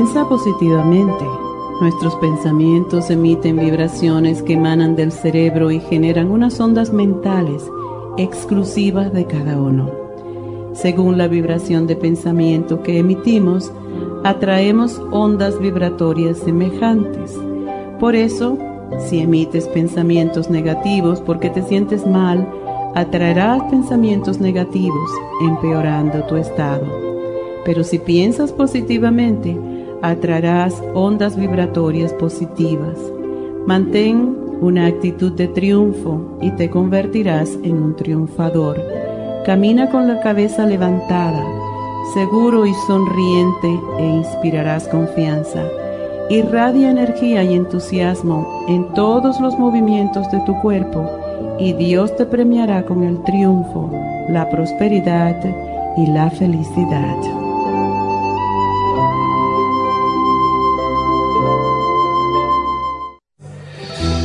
Piensa positivamente. Nuestros pensamientos emiten vibraciones que emanan del cerebro y generan unas ondas mentales exclusivas de cada uno. Según la vibración de pensamiento que emitimos, atraemos ondas vibratorias semejantes. Por eso, si emites pensamientos negativos porque te sientes mal, atraerás pensamientos negativos, empeorando tu estado. Pero si piensas positivamente, atraerás ondas vibratorias positivas. Mantén una actitud de triunfo y te convertirás en un triunfador. Camina con la cabeza levantada, seguro y sonriente e inspirarás confianza. Irradia energía y entusiasmo en todos los movimientos de tu cuerpo y Dios te premiará con el triunfo, la prosperidad y la felicidad.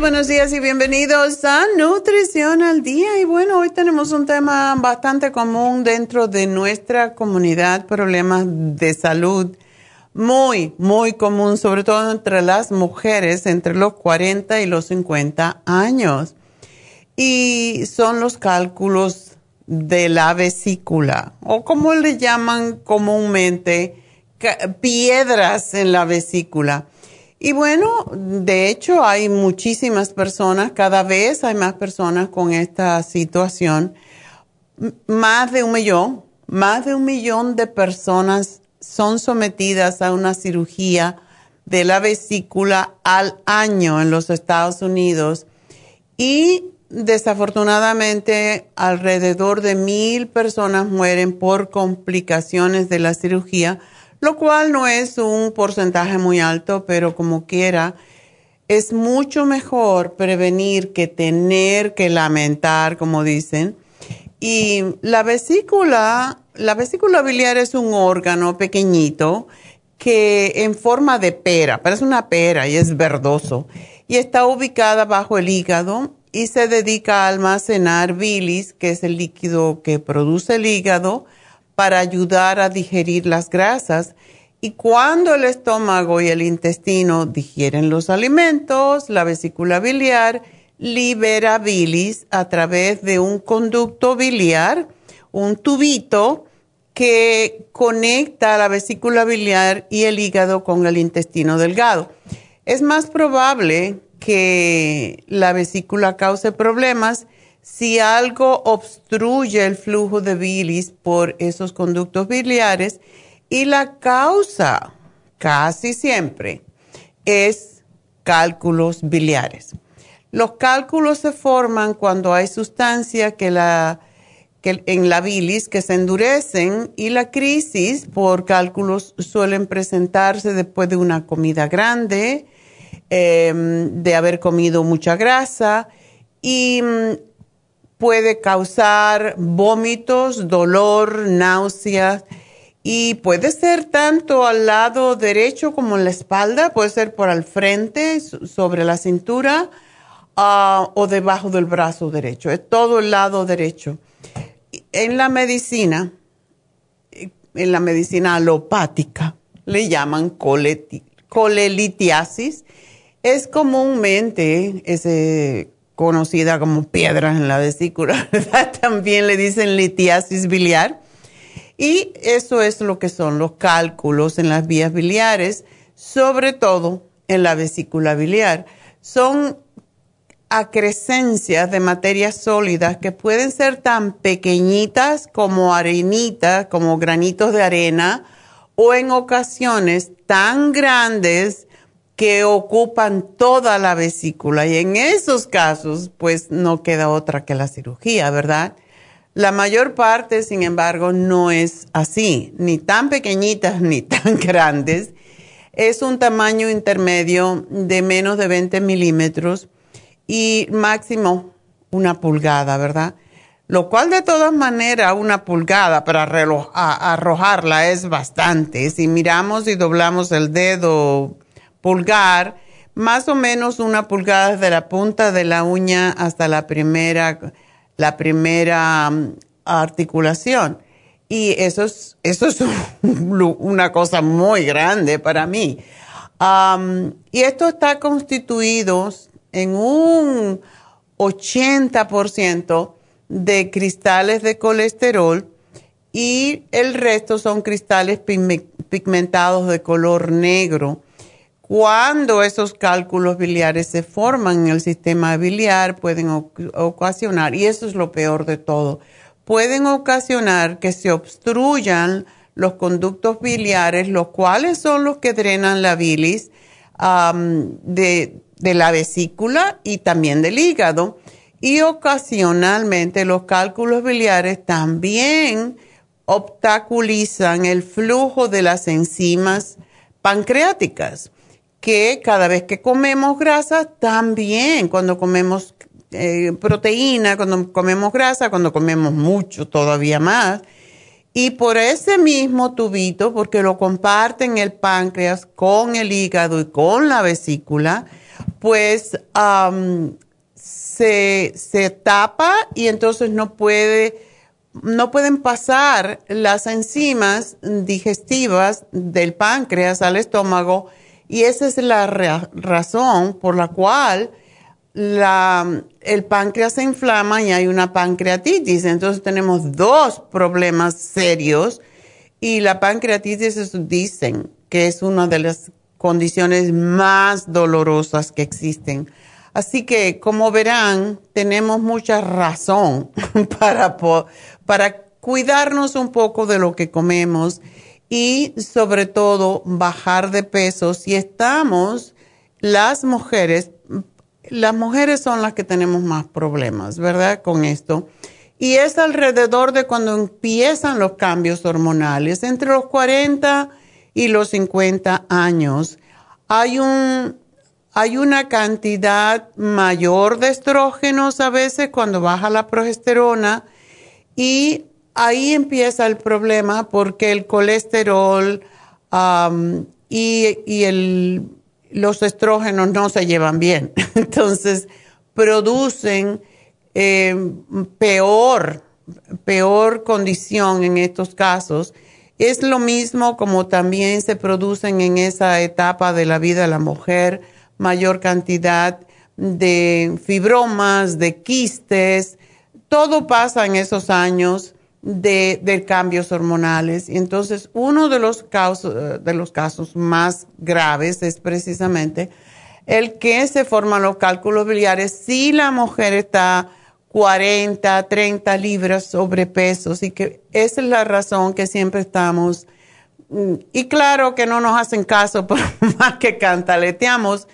Buenos días, y bienvenidos a Nutrición al Día. Y bueno, hoy tenemos un tema bastante común dentro de nuestra comunidad, problemas de salud muy, muy común, sobre todo entre las mujeres entre los 40 y los 50 años. Y son los cálculos de la vesícula, o como le llaman comúnmente, piedras en la vesícula. Y bueno, de hecho hay muchísimas personas, cada vez hay más personas con esta situación. Más de un millón, más de un millón de personas son sometidas a una cirugía de la vesícula al año en los Estados Unidos y desafortunadamente alrededor de mil personas mueren por complicaciones de la cirugía lo cual no es un porcentaje muy alto, pero como quiera, es mucho mejor prevenir que tener que lamentar, como dicen. Y la vesícula, la vesícula biliar es un órgano pequeñito que en forma de pera, parece una pera y es verdoso, y está ubicada bajo el hígado y se dedica a almacenar bilis, que es el líquido que produce el hígado, para ayudar a digerir las grasas Y cuando el estómago y el intestino digieren los alimentos, la vesícula biliar libera bilis a través de un conducto biliar, un tubito que conecta la vesícula biliar y el hígado con el intestino delgado. Es más probable que la vesícula cause problemas si algo obstruye el flujo de bilis por esos conductos biliares y la causa casi siempre es cálculos biliares. Los cálculos se forman cuando hay sustancias que la, que en la bilis que se endurecen y la crisis por cálculos suelen presentarse después de una comida grande, em, de haber comido mucha grasa y mm, puede causar vómitos, dolor, náuseas y puede ser tanto al lado derecho como en la espalda, puede ser por al frente, sobre la cintura ah, o debajo del brazo derecho. Es todo el lado derecho. En la medicina, en la medicina alopática, le llaman colelitiasis. Es comúnmente ese, conocida como piedras en la vesícula, También le dicen litiasis biliar y eso es lo que son los cálculos en las vías biliares, sobre todo en la vesícula biliar. Son acrescencias de materias sólidas que pueden ser tan pequeñitas como arenitas, como granitos de arena, o en ocasiones tan grandes que ocupan toda la vesícula. Y en esos casos, pues no queda otra que la cirugía, ¿verdad? La mayor parte, sin embargo, no es así, ni tan pequeñitas ni tan grandes. Es un tamaño intermedio de menos de 20 milímetros y máximo una pulgada, ¿verdad? Lo cual de todas maneras una pulgada para arrojarla es bastante. Si miramos y doblamos el dedo pulgar, más o menos una pulgada desde la punta de la uña hasta la primera la primera mm, articulación. Y eso es, eso es una cosa muy grande para mí. y esto está constituido en un 80% de cristales de colesterol y el resto son cristales pigmentados de color negro cuando esos cálculos biliares se forman en el sistema biliar, pueden ocasionar, y eso es lo peor de todo, pueden ocasionar que se obstruyan los conductos biliares, los cuales son los que drenan la bilis de, la vesícula y también del hígado. Y ocasionalmente los cálculos biliares también obstaculizan el flujo de las enzimas pancreáticas que cada vez que comemos grasa, también cuando comemos eh, proteína, cuando comemos grasa, cuando comemos mucho todavía más. Y por ese mismo tubito, porque lo comparten el páncreas con el hígado y con la vesícula, pues se, se tapa y entonces no puede no pueden pasar las enzimas digestivas del páncreas al estómago y esa es la razón por la cual el páncreas se inflama y hay una pancreatitis. Entonces tenemos dos problemas serios y la pancreatitis dicen que es una de las condiciones más dolorosas que existen. Así que, como verán, tenemos mucha razón para, para cuidarnos un poco de lo que comemos y sobre todo bajar de peso. Si estamos, las mujeres, las mujeres son las que tenemos más problemas, ¿verdad? Con esto. Y es alrededor de cuando empiezan los cambios hormonales, entre los 40 y los 50 años. Hay un, hay una cantidad mayor de estrógenos a veces cuando baja la progesterona y ahí empieza el problema porque el colesterol y, los estrógenos no se llevan bien. Entonces, producen eh, peor, peor condición en estos casos. Es lo mismo como también se producen en esa etapa de la vida de la mujer mayor cantidad de fibromas, de quistes, todo pasa en esos años de, cambios hormonales. Y entonces uno de los, casos, de los casos más graves es precisamente el que se forman los cálculos biliares si la mujer está 40, 30 libras sobrepeso. y que esa es la razón que siempre estamos, mm, y claro que no nos hacen caso por más que cantaleteamos,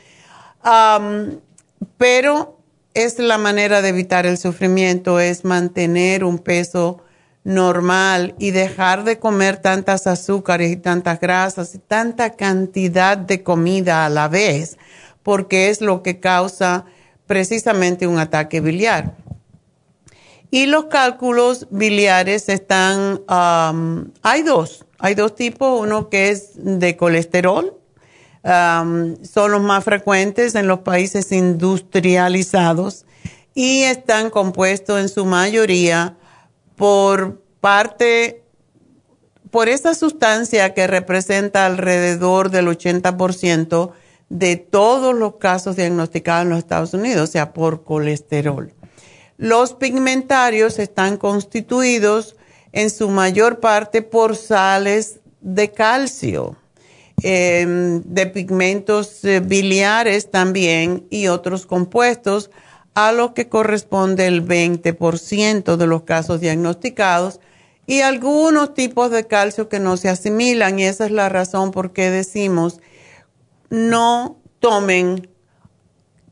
pero es la manera de evitar el sufrimiento, es mantener un peso normal y dejar de comer tantas azúcares y tantas grasas y tanta cantidad de comida a la vez, porque es lo que causa precisamente un ataque biliar. Y los cálculos biliares están, hay dos, hay dos tipos, uno que es de colesterol, son los más frecuentes en los países industrializados y están compuestos en su mayoría por parte, por esa sustancia que representa alrededor del 80% de todos los casos diagnosticados en los Estados Unidos, o sea, por colesterol. Los pigmentarios están constituidos en su mayor parte por sales de calcio, em, de pigmentos eh, biliares también y otros compuestos, a lo que corresponde el 20% de los casos diagnosticados y algunos tipos de calcio que no se asimilan y esa es la razón por qué decimos no tomen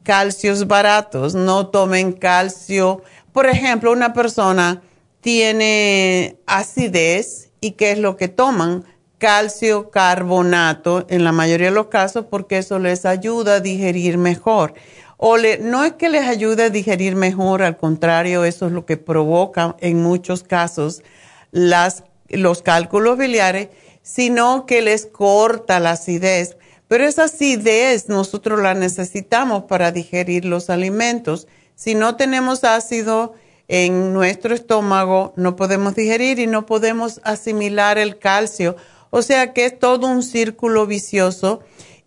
calcios baratos, no tomen calcio. Por ejemplo, una persona tiene acidez y ¿qué es lo que toman? Calcio carbonato en la mayoría de los casos porque eso les ayuda a digerir mejor. O le, no es que les ayude a digerir mejor, al contrario, eso es lo que provoca en muchos casos las, los cálculos biliares, sino que les corta la acidez pero esa acidez nosotros la necesitamos para digerir los alimentos. Si no tenemos ácido en nuestro estómago, no podemos digerir y no podemos asimilar el calcio. O sea que es todo un círculo vicioso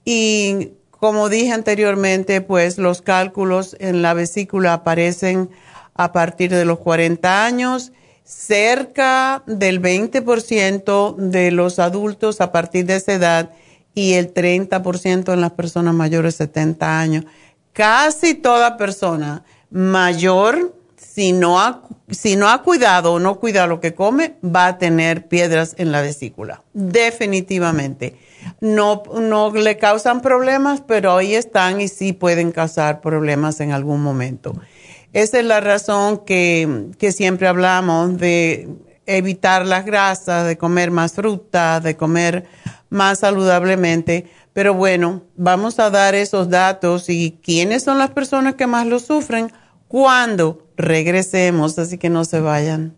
y como dije anteriormente, pues los cálculos en la vesícula aparecen a partir de los 40 años, cerca del 20% de los adultos a partir de esa edad y el 30% en las personas mayores de 70 años. Casi toda persona mayor, si no ha, si no ha cuidado o no cuida lo que come, va a tener piedras en la vesícula. Definitivamente. No, no le causan problemas, pero ahí están y sí pueden causar problemas en algún momento. Esa es la razón que, que siempre hablamos de evitar las grasas, de comer más fruta, de comer más saludablemente. Pero bueno, vamos a dar esos datos y quiénes son las personas que más lo sufren cuando regresemos, así que no se vayan.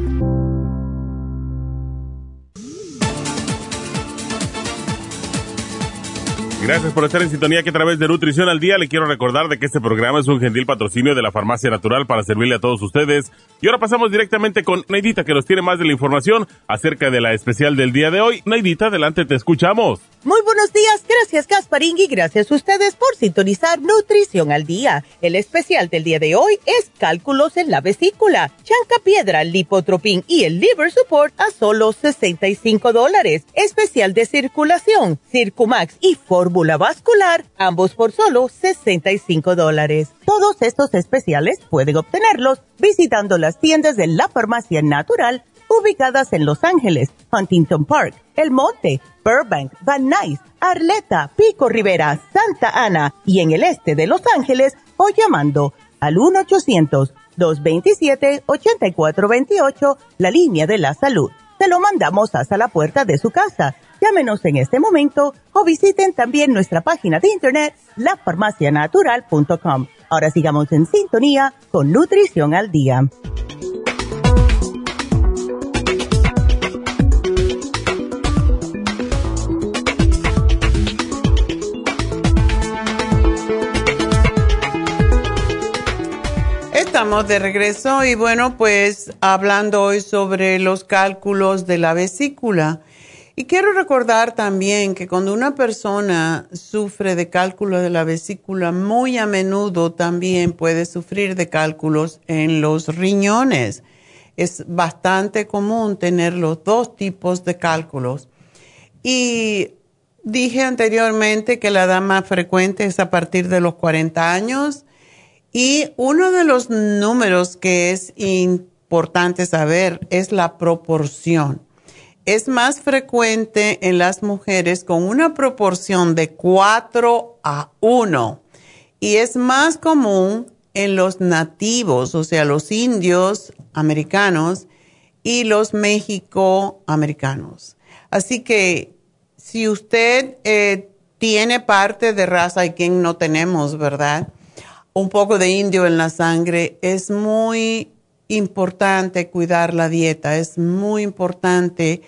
Gracias por estar en sintonía que a través de Nutrición al Día le quiero recordar de que este programa es un gentil patrocinio de la Farmacia Natural para servirle a todos ustedes. Y ahora pasamos directamente con Neidita que nos tiene más de la información acerca de la especial del día de hoy. Neidita, adelante, te escuchamos. Muy buenos días, gracias Gasparín y gracias a ustedes por sintonizar Nutrición al Día. El especial del día de hoy es cálculos en la vesícula, chanca piedra, lipotropín y el liver support a solo 65 dólares. Especial de circulación, Circumax y fórmula vascular, ambos por solo 65 dólares. Todos estos especiales pueden obtenerlos visitando las tiendas de la farmacia natural ubicadas en Los Ángeles, Huntington Park, El Monte, Burbank, Van Nuys, Arleta, Pico Rivera, Santa Ana y en el este de Los Ángeles o llamando al 1-800-227-8428, la línea de la salud. Se lo mandamos hasta la puerta de su casa. Llámenos en este momento o visiten también nuestra página de internet, lafarmacianatural.com. Ahora sigamos en sintonía con Nutrición al Día. Estamos de regreso y bueno, pues hablando hoy sobre los cálculos de la vesícula. Y quiero recordar también que cuando una persona sufre de cálculo de la vesícula, muy a menudo también puede sufrir de cálculos en los riñones. Es bastante común tener los dos tipos de cálculos. Y dije anteriormente que la edad más frecuente es a partir de los 40 años y uno de los números que es importante saber es la proporción. Es más frecuente en las mujeres con una proporción de 4 a 1 y es más común en los nativos, o sea, los indios americanos y los mexicoamericanos. Así que si usted eh, tiene parte de raza y quien no tenemos, ¿verdad? un poco de indio en la sangre, es muy importante cuidar la dieta, es muy importante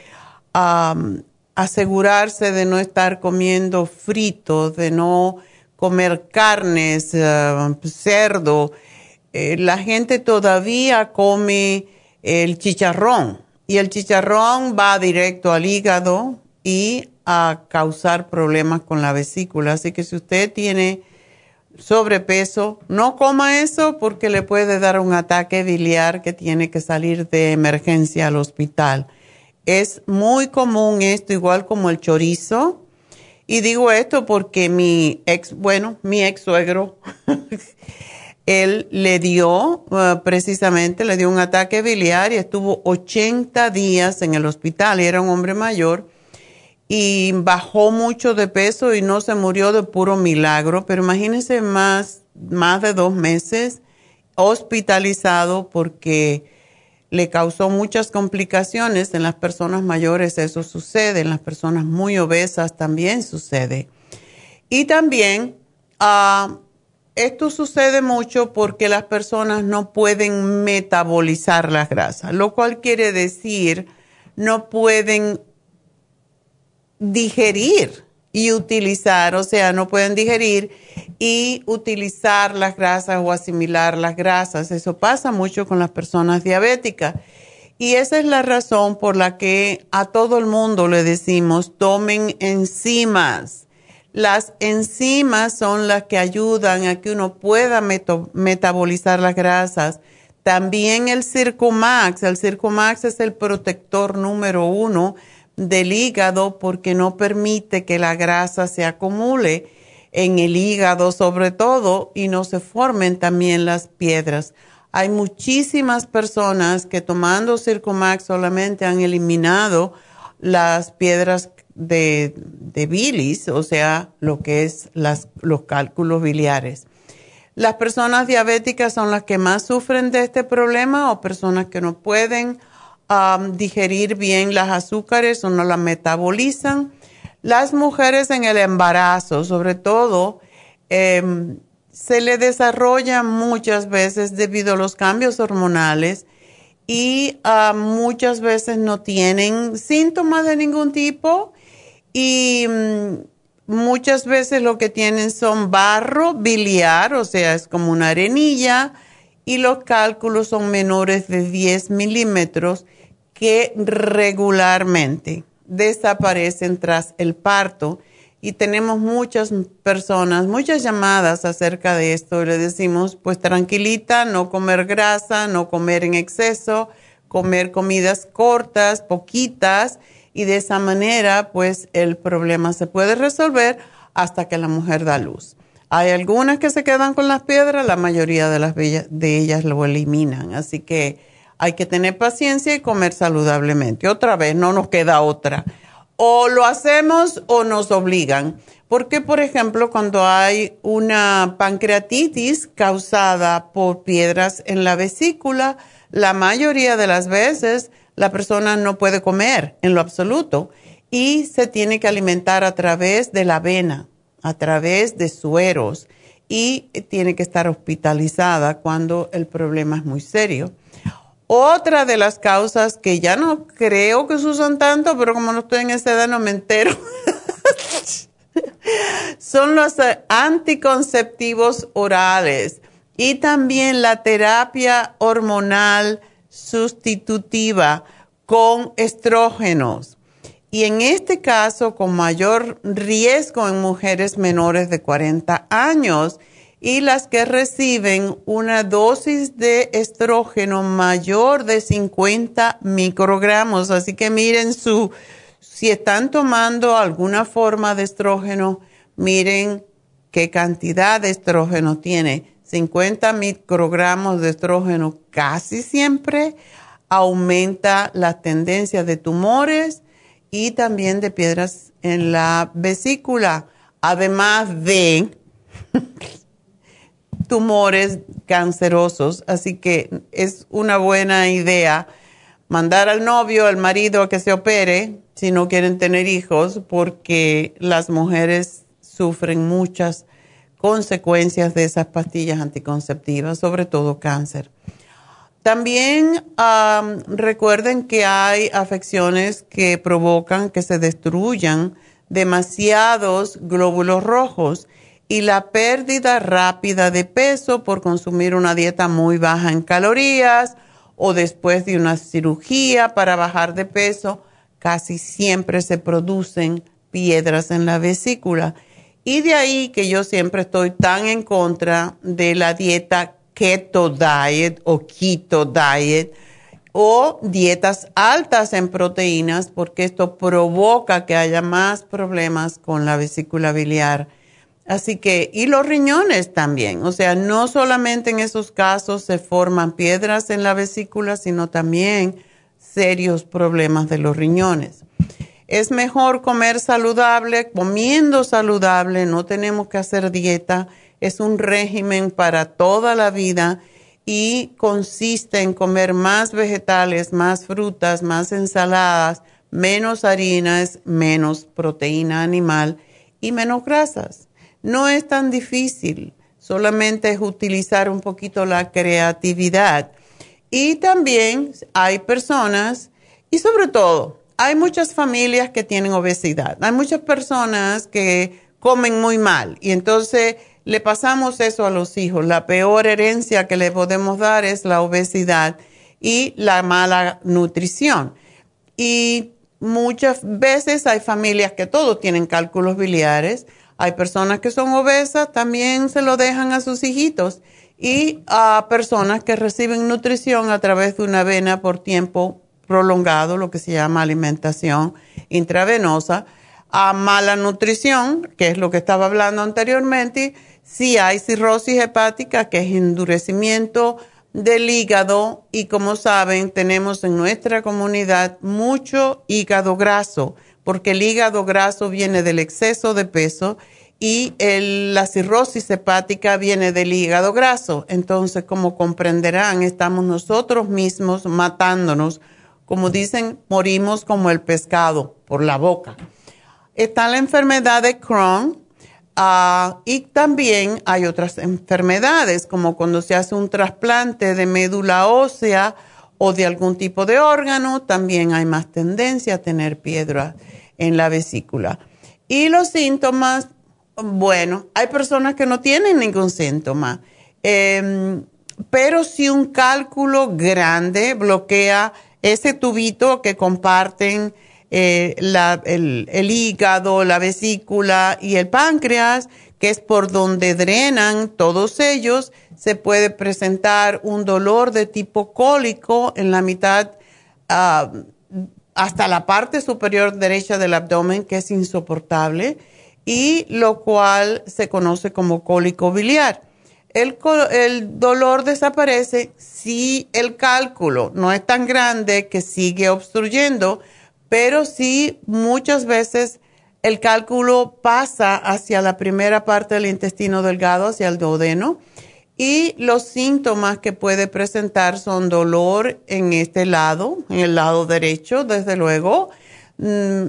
asegurarse de no estar comiendo frito, de no comer carnes, eh, cerdo. Eh, la gente todavía come el chicharrón y el chicharrón va directo al hígado y a causar problemas con la vesícula. Así que si usted tiene sobrepeso, no coma eso porque le puede dar un ataque biliar que tiene que salir de emergencia al hospital. Es muy común esto, igual como el chorizo. Y digo esto porque mi ex, bueno, mi ex suegro, él le dio, uh, precisamente, le dio un ataque biliar y estuvo 80 días en el hospital y era un hombre mayor y bajó mucho de peso y no se murió de puro milagro, pero imagínense más, más de dos meses hospitalizado porque le causó muchas complicaciones. En las personas mayores eso sucede, en las personas muy obesas también sucede. Y también ah, esto sucede mucho porque las personas no pueden metabolizar las grasas, lo cual quiere decir no pueden digerir y utilizar, o sea, no pueden digerir y utilizar las grasas o asimilar las grasas. Eso pasa mucho con las personas diabéticas. Y esa es la razón por la que a todo el mundo le decimos, tomen enzimas. Las enzimas son las que ayudan a que uno pueda metabolizar las grasas. También el Circumax. El Circumax es el protector número uno del hígado porque no permite que la grasa se acumule en el hígado sobre todo y no se formen también las piedras. Hay muchísimas personas que tomando Circumax solamente han eliminado las piedras de, bilis, o sea, lo que es las, los cálculos biliares. Las personas diabéticas son las que más sufren de este problema o personas que no pueden digerir bien las azúcares o no las metabolizan. Las mujeres en el embarazo, sobre todo, em, se le desarrolla muchas veces debido a los cambios hormonales y muchas veces no tienen síntomas de ningún tipo y mm, muchas veces lo que tienen son barro biliar, o sea, es como una arenilla y los cálculos son menores de 10 milímetros que regularmente desaparecen tras el parto. Y tenemos muchas personas, muchas llamadas acerca de esto le decimos, pues tranquilita, no comer grasa, no comer en exceso, comer comidas cortas, poquitas, y de esa manera, pues el problema se puede resolver hasta que la mujer da luz. Hay algunas que se quedan con las piedras, la mayoría de, las de ellas lo eliminan, así que hay que tener paciencia y comer saludablemente. Otra vez, no nos queda otra. O lo hacemos o nos obligan. Porque, por ejemplo, cuando hay una pancreatitis causada por piedras en la vesícula, la mayoría de las veces la persona no puede comer en lo absoluto y se tiene que alimentar a través de la avena, a través de sueros y tiene que estar hospitalizada cuando el problema es muy serio. Otra de las causas que ya no creo que se usan tanto, pero como no estoy en esa edad no me entero, son los anticonceptivos orales y también la terapia hormonal sustitutiva con estrógenos. Y en este caso, con mayor riesgo en mujeres menores de 40 años y las que reciben una dosis de estrógeno mayor de 50 microgramos. Así que miren su, si están tomando alguna forma de estrógeno, miren qué cantidad de estrógeno tiene. 50 microgramos de estrógeno casi siempre aumenta la tendencia de tumores y también de piedras en la vesícula, además de tumores cancerosos, así que es una buena idea mandar al novio, al marido a que se opere si no quieren tener hijos, porque las mujeres sufren muchas consecuencias de esas pastillas anticonceptivas, sobre todo cáncer. También recuerden que hay afecciones que provocan que se destruyan demasiados glóbulos rojos y la pérdida rápida de peso por consumir una dieta muy baja en calorías o después de una cirugía para bajar de peso, casi siempre se producen piedras en la vesícula. Y de ahí que yo siempre estoy tan en contra de la dieta keto diet o keto diet o dietas altas en proteínas porque esto provoca que haya más problemas con la vesícula biliar Así que, y los riñones también, o sea, no solamente en esos casos se forman piedras en la vesícula, sino también serios problemas de los riñones. Es mejor comer saludable, comiendo saludable, no tenemos que hacer dieta, es un régimen para toda la vida y consiste en comer más vegetales, más frutas, más ensaladas, menos harinas, menos proteína animal y menos grasas. No es tan difícil, solamente es utilizar un poquito la creatividad. Y también hay personas, y sobre todo, hay muchas familias que tienen obesidad. Hay muchas personas que comen muy mal y entonces le pasamos eso a los hijos. La peor herencia que le podemos dar es la obesidad y la mala nutrición. Y muchas veces hay familias que todos tienen cálculos biliares hay personas que son obesas, también se lo dejan a sus hijitos. Y a personas que reciben nutrición a través de una vena por tiempo prolongado, lo que se llama alimentación intravenosa. A mala nutrición, que es lo que estaba hablando anteriormente, si hay cirrosis hepática, que es endurecimiento del hígado. Y como saben, tenemos en nuestra comunidad mucho hígado graso porque el hígado graso viene del exceso de peso y la cirrosis hepática viene del hígado graso. Entonces, como comprenderán, estamos nosotros mismos matándonos. Como dicen, morimos como el pescado por la boca. Está la enfermedad de Crohn ah, y también hay otras enfermedades, como cuando se hace un trasplante de médula ósea o de algún tipo de órgano, también hay más tendencia a tener piedra en la vesícula. Y los síntomas bueno, hay personas que no tienen ningún síntoma, em, pero si un cálculo grande bloquea ese tubito que comparten eh, el, hígado, la vesícula y el páncreas, que es por donde drenan todos ellos, se puede presentar un dolor de tipo cólico en la mitad ah, hasta la parte superior derecha del abdomen, que es insoportable y lo cual se conoce como cólico biliar. El, el, dolor desaparece si el cálculo no es tan grande que sigue obstruyendo, pero sí muchas veces el cálculo pasa hacia la primera parte del intestino delgado, hacia el duodeno, y los síntomas que puede presentar son dolor en este lado, en el lado derecho, desde luego, mm,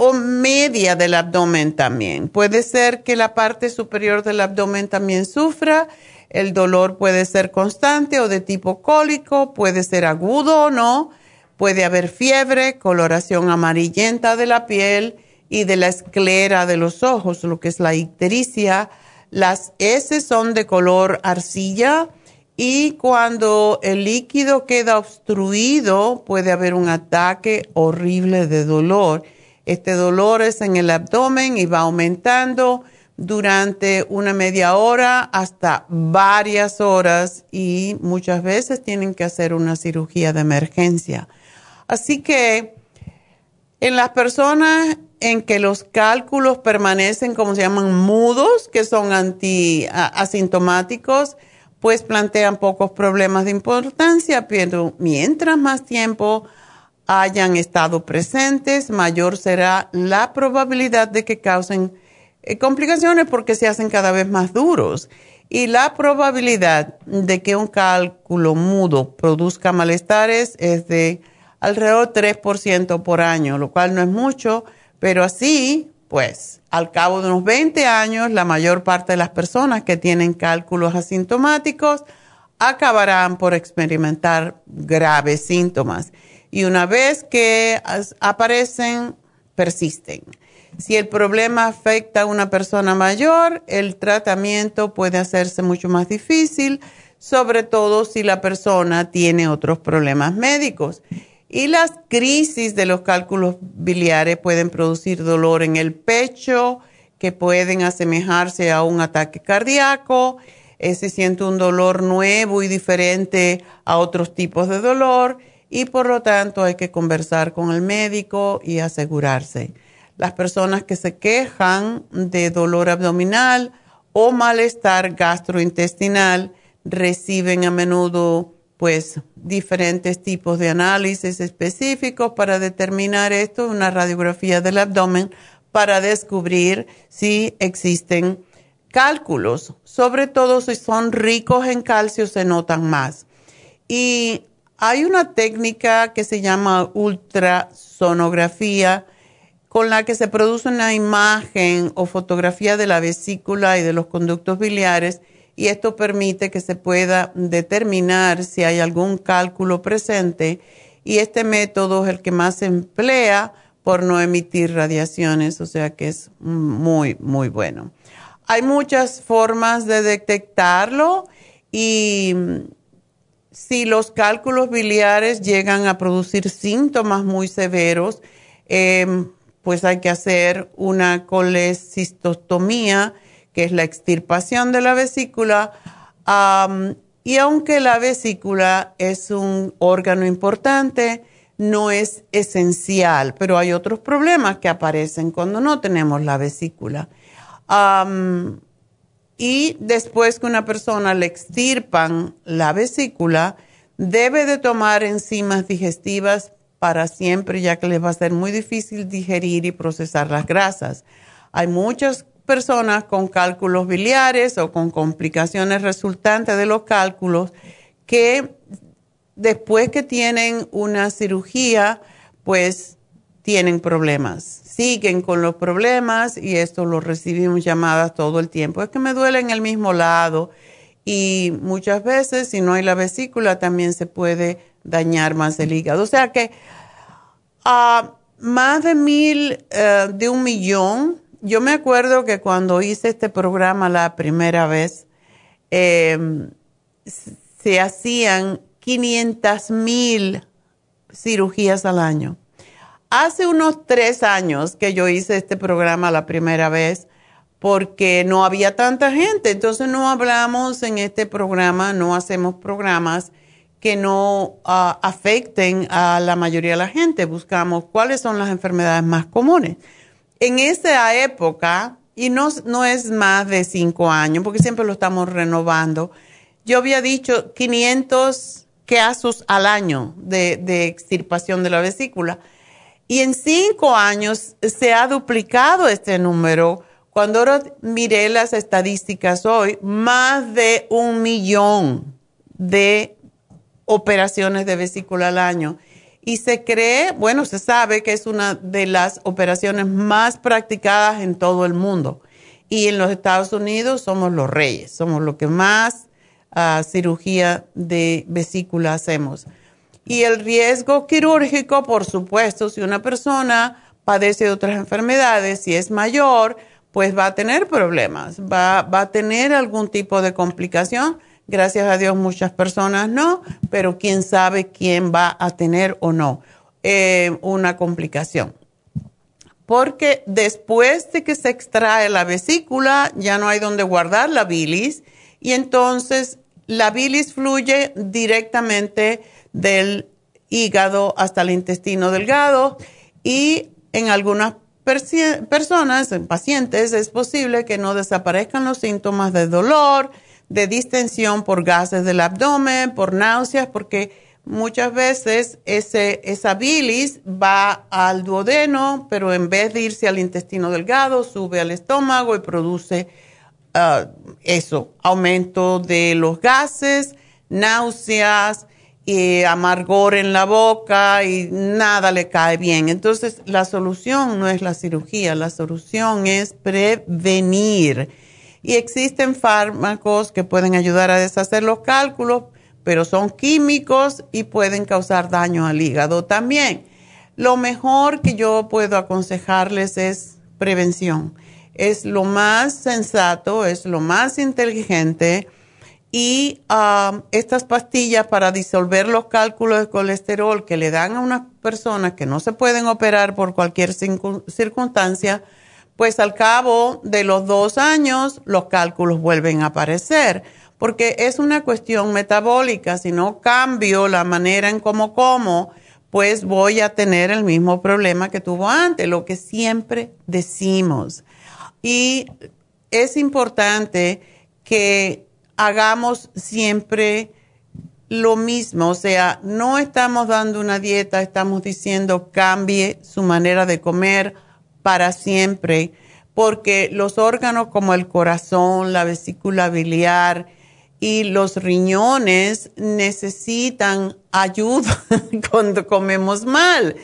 o media del abdomen también. Puede ser que la parte superior del abdomen también sufra. El dolor puede ser constante o de tipo cólico, puede ser agudo o no. Puede haber fiebre, coloración amarillenta de la piel y de la esclera de los ojos, lo que es la ictericia. Las S son de color arcilla y cuando el líquido queda obstruido puede haber un ataque horrible de dolor este dolor es en el abdomen y va aumentando durante una media hora hasta varias horas y muchas veces tienen que hacer una cirugía de emergencia. Así que en las personas en que los cálculos permanecen, como se llaman, mudos, que son anti asintomáticos, pues plantean pocos problemas de importancia, pero mientras más tiempo hayan estado presentes, mayor será la probabilidad de que causen eh, complicaciones porque se hacen cada vez más duros. Y la probabilidad de que un cálculo mudo produzca malestares es de alrededor 3% por año, lo cual no es mucho, pero así, pues, al cabo de unos 20 años, la mayor parte de las personas que tienen cálculos asintomáticos acabarán por experimentar graves síntomas y una vez que aparecen, persisten. Si el problema afecta a una persona mayor, el tratamiento puede hacerse mucho más difícil, sobre todo si la persona tiene otros problemas médicos. Y las crisis de los cálculos biliares pueden producir dolor en el pecho, que pueden asemejarse a un ataque cardíaco. Eh, se siente un dolor nuevo y diferente a otros tipos de dolor y por lo tanto hay que conversar con el médico y asegurarse. Las personas que se quejan de dolor abdominal o malestar gastrointestinal reciben a menudo pues diferentes tipos de análisis específicos para determinar esto, una radiografía del abdomen para descubrir si existen cálculos, sobre todo si son ricos en calcio se notan más. Y hay una técnica que se llama ultrasonografía con la que se produce una imagen o fotografía de la vesícula y de los conductos biliares y esto permite que se pueda determinar si hay algún cálculo presente y este método es el que más se emplea por no emitir radiaciones, o sea que es muy, muy bueno. Hay muchas formas de detectarlo y si los cálculos biliares llegan a producir síntomas muy severos, em, pues hay que hacer una colecistostomía, que es la extirpación de la vesícula. y aunque la vesícula es un órgano importante, no es esencial, pero hay otros problemas que aparecen cuando no tenemos la vesícula. Y después que una persona le extirpan la vesícula, debe de tomar enzimas digestivas para siempre, ya que les va a ser muy difícil digerir y procesar las grasas. Hay muchas personas con cálculos biliares o con complicaciones resultantes de los cálculos que después que tienen una cirugía, pues tienen problemas. Siguen con los problemas y esto lo recibimos llamadas todo el tiempo. Es que me duele en el mismo lado y muchas veces si no hay la vesícula también se puede dañar más el hígado. O sea que a más de mil, eh, de un millón, yo me acuerdo que cuando hice este programa la primera vez, em, se hacían 500 mil cirugías al año. Hace unos tres años que yo hice este programa la primera vez porque no había tanta gente, entonces no hablamos en este programa, no hacemos programas que no ah, afecten a la mayoría de la gente. Buscamos cuáles son las enfermedades más comunes. En esa época, y no, no es más de cinco años, porque siempre lo estamos renovando, yo había dicho 500 casos al año de, de extirpación de la vesícula. Y en cinco años se ha duplicado este número. Cuando miré las estadísticas hoy, más de un millón de operaciones de vesícula al año. Y se cree, bueno, se sabe que es una de las operaciones más practicadas en todo el mundo. Y en los Estados Unidos somos los reyes, somos los que más ah, cirugía de vesícula hacemos. Y el riesgo quirúrgico, por supuesto, si una persona padece de otras enfermedades, si es mayor, pues va a tener problemas, va, va a tener algún tipo de complicación Gracias a Dios muchas personas no, pero quién sabe quién va a tener o no eh, una complicación. Porque después de que se extrae la vesícula, ya no hay donde guardar la bilis y entonces la bilis fluye directamente del hígado hasta el intestino delgado y en algunas personas, en pacientes, es posible que no desaparezcan los síntomas de dolor, de distensión por gases del abdomen, por náuseas, porque muchas veces ese, esa bilis va al duodeno, pero en vez de irse al intestino delgado, sube al estómago y produce ah, eso, aumento de los gases, náuseas, y amargor en la boca y nada le cae bien. Entonces, la solución no es la cirugía, la solución es prevenir y existen fármacos que pueden ayudar a deshacer los cálculos, pero son químicos y pueden causar daño al hígado también. Lo mejor que yo puedo aconsejarles es prevención. Es lo más sensato, es lo más inteligente y um, estas pastillas para disolver los cálculos de colesterol que le dan a unas personas que no se pueden operar por cualquier circunstancia, pues al cabo de los dos años los cálculos vuelven a aparecer, porque es una cuestión metabólica. Si no cambio la manera en cómo como, pues voy a tener el mismo problema que tuvo antes, lo que siempre decimos. Y es importante que hagamos siempre lo mismo, o sea, no estamos dando una dieta, estamos diciendo cambie su manera de comer para siempre, porque los órganos como el corazón, la vesícula biliar y los riñones necesitan ayuda cuando comemos mal,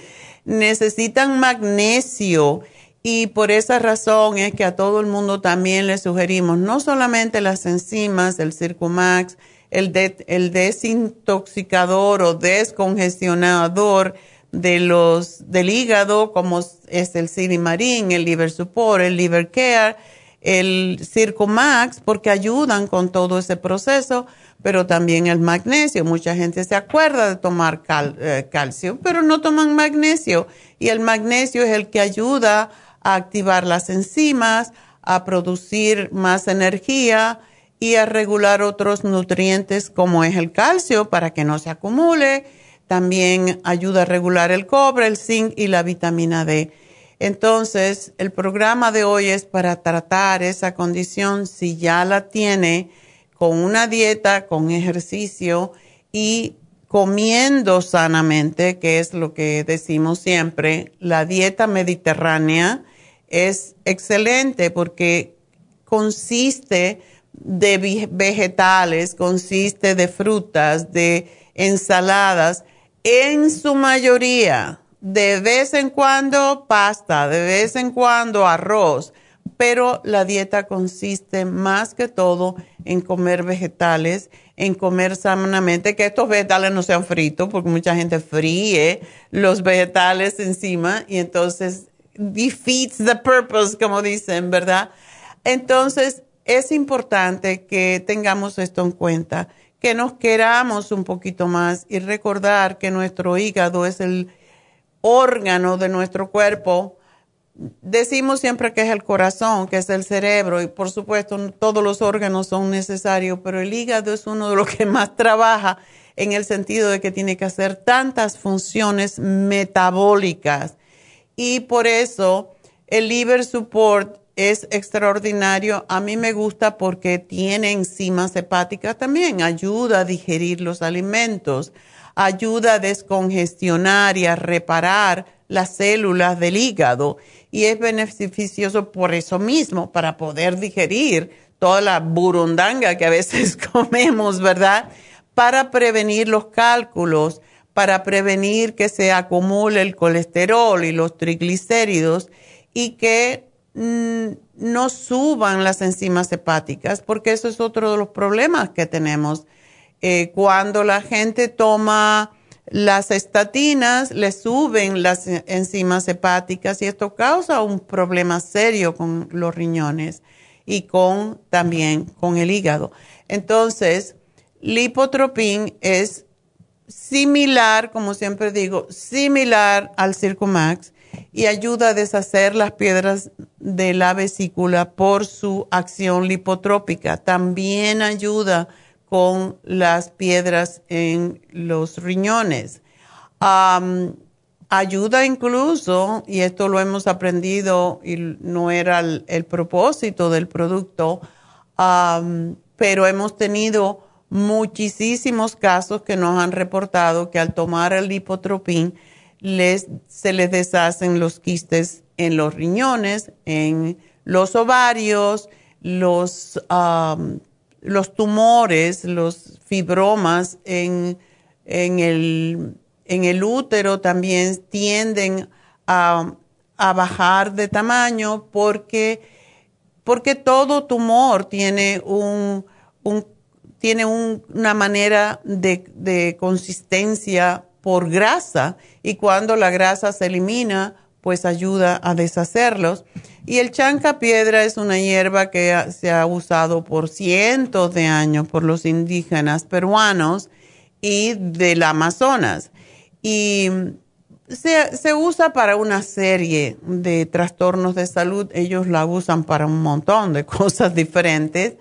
necesitan magnesio. Y por esa razón es que a todo el mundo también le sugerimos no solamente las enzimas, el Circumax, el, el desintoxicador o descongestionador, de los del hígado, como es el Silimarín, el Liver Support, el Liver Care, el Circumax, porque ayudan con todo ese proceso, pero también el magnesio. Mucha gente se acuerda de tomar eh, calcio, pero no toman magnesio. Y el magnesio es el que ayuda a activar las enzimas, a producir más energía y a regular otros nutrientes como es el calcio para que no se acumule también ayuda a regular el cobre, el zinc y la vitamina D. Entonces, el programa de hoy es para tratar esa condición si ya la tiene con una dieta, con ejercicio y comiendo sanamente, que es lo que decimos siempre, la dieta mediterránea es excelente porque consiste de vegetales, consiste de frutas, de ensaladas, en su mayoría, de vez en cuando pasta, de vez en cuando arroz, pero la dieta consiste más que todo en comer vegetales, en comer sanamente, que estos vegetales no sean fritos, porque mucha gente fríe los vegetales encima y entonces defeats the purpose, como dicen, ¿verdad? Entonces, es importante que tengamos esto en cuenta, que nos queramos un poquito más y recordar que nuestro hígado es el órgano de nuestro cuerpo. Decimos siempre que es el corazón, que es el cerebro, y por supuesto todos los órganos son necesarios, pero el hígado es uno de los que más trabaja en el sentido de que tiene que hacer tantas funciones metabólicas. Y por eso el liver support es extraordinario. A mí me gusta porque tiene enzimas hepáticas también, ayuda a digerir los alimentos, ayuda a descongestionar y a reparar las células del hígado y es beneficioso por eso mismo, para poder digerir toda la burundanga que a veces comemos, ¿verdad? Para prevenir los cálculos, para prevenir que se acumule el colesterol y los triglicéridos y que Mm, no suban las enzimas hepáticas, porque eso es otro de los problemas que tenemos. Eh, cuando la gente toma las estatinas, le suben las enzimas hepáticas y esto causa un problema serio con los riñones y con también con el hígado. Entonces, lipotropín es similar, como siempre digo, similar al Circumax y ayuda a deshacer las piedras de la vesícula por su acción lipotrópica. También ayuda con las piedras en los riñones. ayuda incluso, y esto lo hemos aprendido y no era el, propósito del producto, pero hemos tenido muchísimos casos que nos han reportado que al tomar el lipotropín, les, se les deshacen los quistes en los riñones, en los ovarios, los, los tumores, los fibromas en, en, el, en el útero también tienden a, a bajar de tamaño porque, porque todo tumor tiene un, un tiene una manera de, de consistencia por grasa y cuando la grasa se elimina, pues ayuda a deshacerlos. Y el chanca piedra es una hierba que se ha usado por cientos de años por los indígenas peruanos y del Amazonas. Y se, se, usa para una serie de trastornos de salud. Ellos la usan para un montón de cosas diferentes,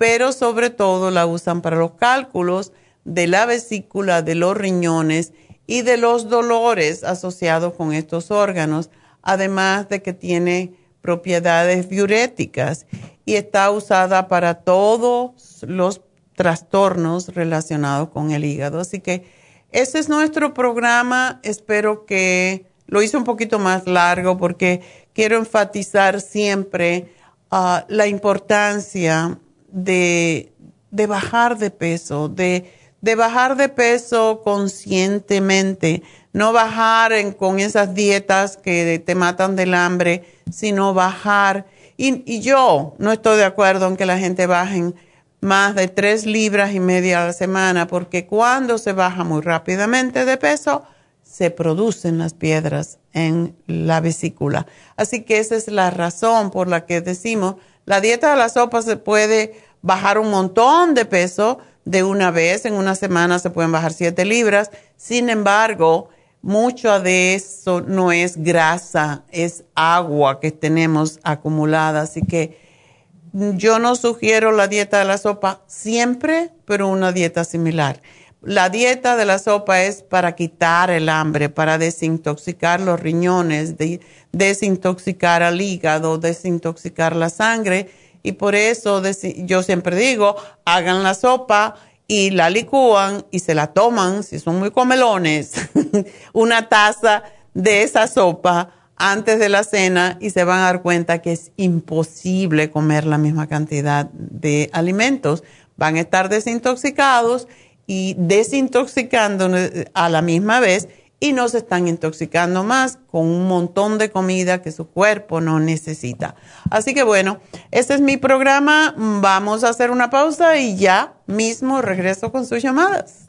pero sobre todo la usan para los cálculos de la vesícula, de los riñones y de los dolores asociados con estos órganos, además de que tiene propiedades diuréticas y está usada para todos los trastornos relacionados con el hígado. Así que ese es nuestro programa. Espero que lo hice un poquito más largo porque quiero enfatizar siempre ah, la importancia de, de bajar de peso, de de bajar de peso conscientemente, no bajar con esas dietas que te matan del hambre, sino bajar. Y, yo no estoy de acuerdo en que la gente baje más de tres libras y media a la semana, porque cuando se baja muy rápidamente de peso, se producen las piedras en la vesícula. Así que esa es la razón por la que decimos, la dieta de la sopa se puede bajar un montón de peso, de una vez, en una semana se pueden bajar 7 libras. Sin embargo, mucho de eso no es grasa, es agua que tenemos acumulada. Así que yo no sugiero la dieta de la sopa siempre, pero una dieta similar. La dieta de la sopa es para quitar el hambre, para desintoxicar los riñones, desintoxicar al hígado, desintoxicar la sangre y por eso yo siempre digo, hagan la sopa y la licúan y se la toman, si son muy comelones, una taza de esa sopa antes de la cena y se van a dar cuenta que es imposible comer la misma cantidad de alimentos. Van a estar desintoxicados y desintoxicando a la misma vez y no se están intoxicando más con un montón de comida que su cuerpo no necesita. Así que bueno, este es mi programa. Vamos a hacer una pausa y ya mismo regreso con sus llamadas.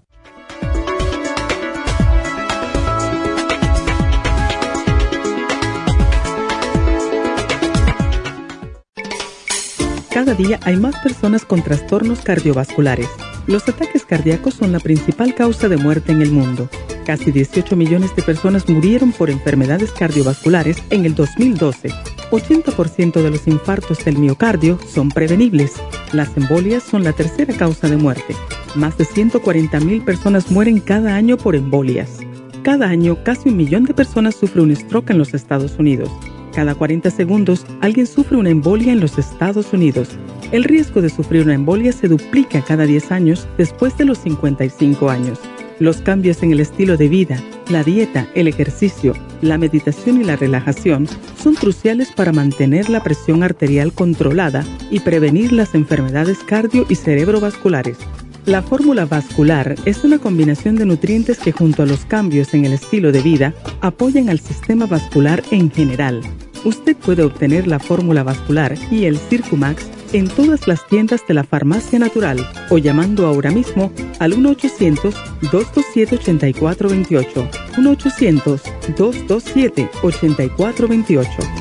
Cada día hay más personas con trastornos cardiovasculares. Los ataques cardíacos son la principal causa de muerte en el mundo. Casi 18 millones de personas murieron por enfermedades cardiovasculares en el 2012. 80% de los infartos del miocardio son prevenibles. Las embolias son la tercera causa de muerte. Más de 140 mil personas mueren cada año por embolias. Cada año, casi un millón de personas sufren un stroke en los Estados Unidos. Cada 40 segundos, alguien sufre una embolia en los Estados Unidos. El riesgo de sufrir una embolia se duplica cada 10 años después de los 55 años. Los cambios en el estilo de vida, la dieta, el ejercicio, la meditación y la relajación son cruciales para mantener la presión arterial controlada y prevenir las enfermedades cardio y cerebrovasculares. La fórmula vascular es una combinación de nutrientes que junto a los cambios en el estilo de vida apoyan al sistema vascular en general. Usted puede obtener la fórmula vascular y el Circumax en todas las tiendas de la farmacia natural o llamando ahora mismo al 1-800-227-8428. 1-800-227-8428.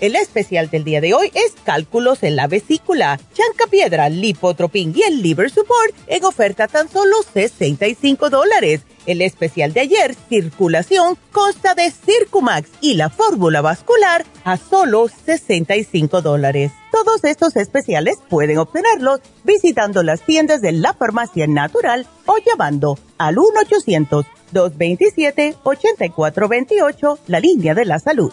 El especial del día de hoy es cálculos en la vesícula, piedra, lipotropin y el liver support en oferta tan solo 65 dólares. El especial de ayer, circulación, consta de Circumax y la fórmula vascular a solo 65 dólares. Todos estos especiales pueden obtenerlos visitando las tiendas de la farmacia natural o llamando al 1-800-227-8428, la línea de la salud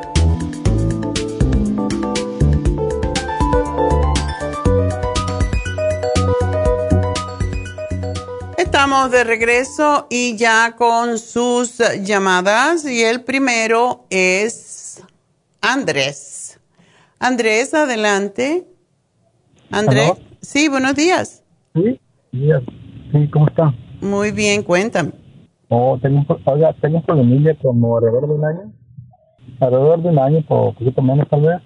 Estamos de regreso y ya con sus llamadas y el primero es Andrés. Andrés, adelante. Andrés. Sí, buenos días. Sí, días. Sí, ¿cómo está? Muy bien, cuéntame. Oh, tengo, oiga, tengo un problemilla como alrededor de un año. Alrededor de un año, por poquito menos tal vez.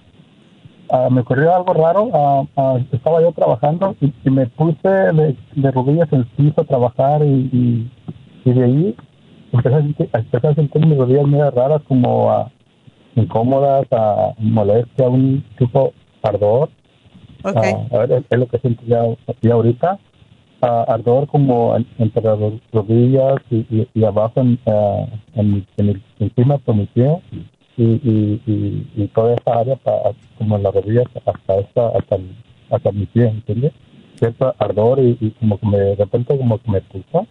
Ah, me ocurrió algo raro. Ah, estaba yo trabajando y, me puse de, rodillas en el piso a trabajar y, y, de ahí empecé a, sentir, empecé a sentir mis rodillas medio raras, como incómodas, a molestia, un tipo ardor. Okay. a ver, es lo que siento ya, ahorita. ardor como entre las rodillas y, y, abajo en, en, en, encima por mi pie y, y, y, toda esa área para, como la rodillas hasta esta, hasta, hasta mi pie, ¿entiendes? Cierto ardor y, como que me, de repente como que me pulsa.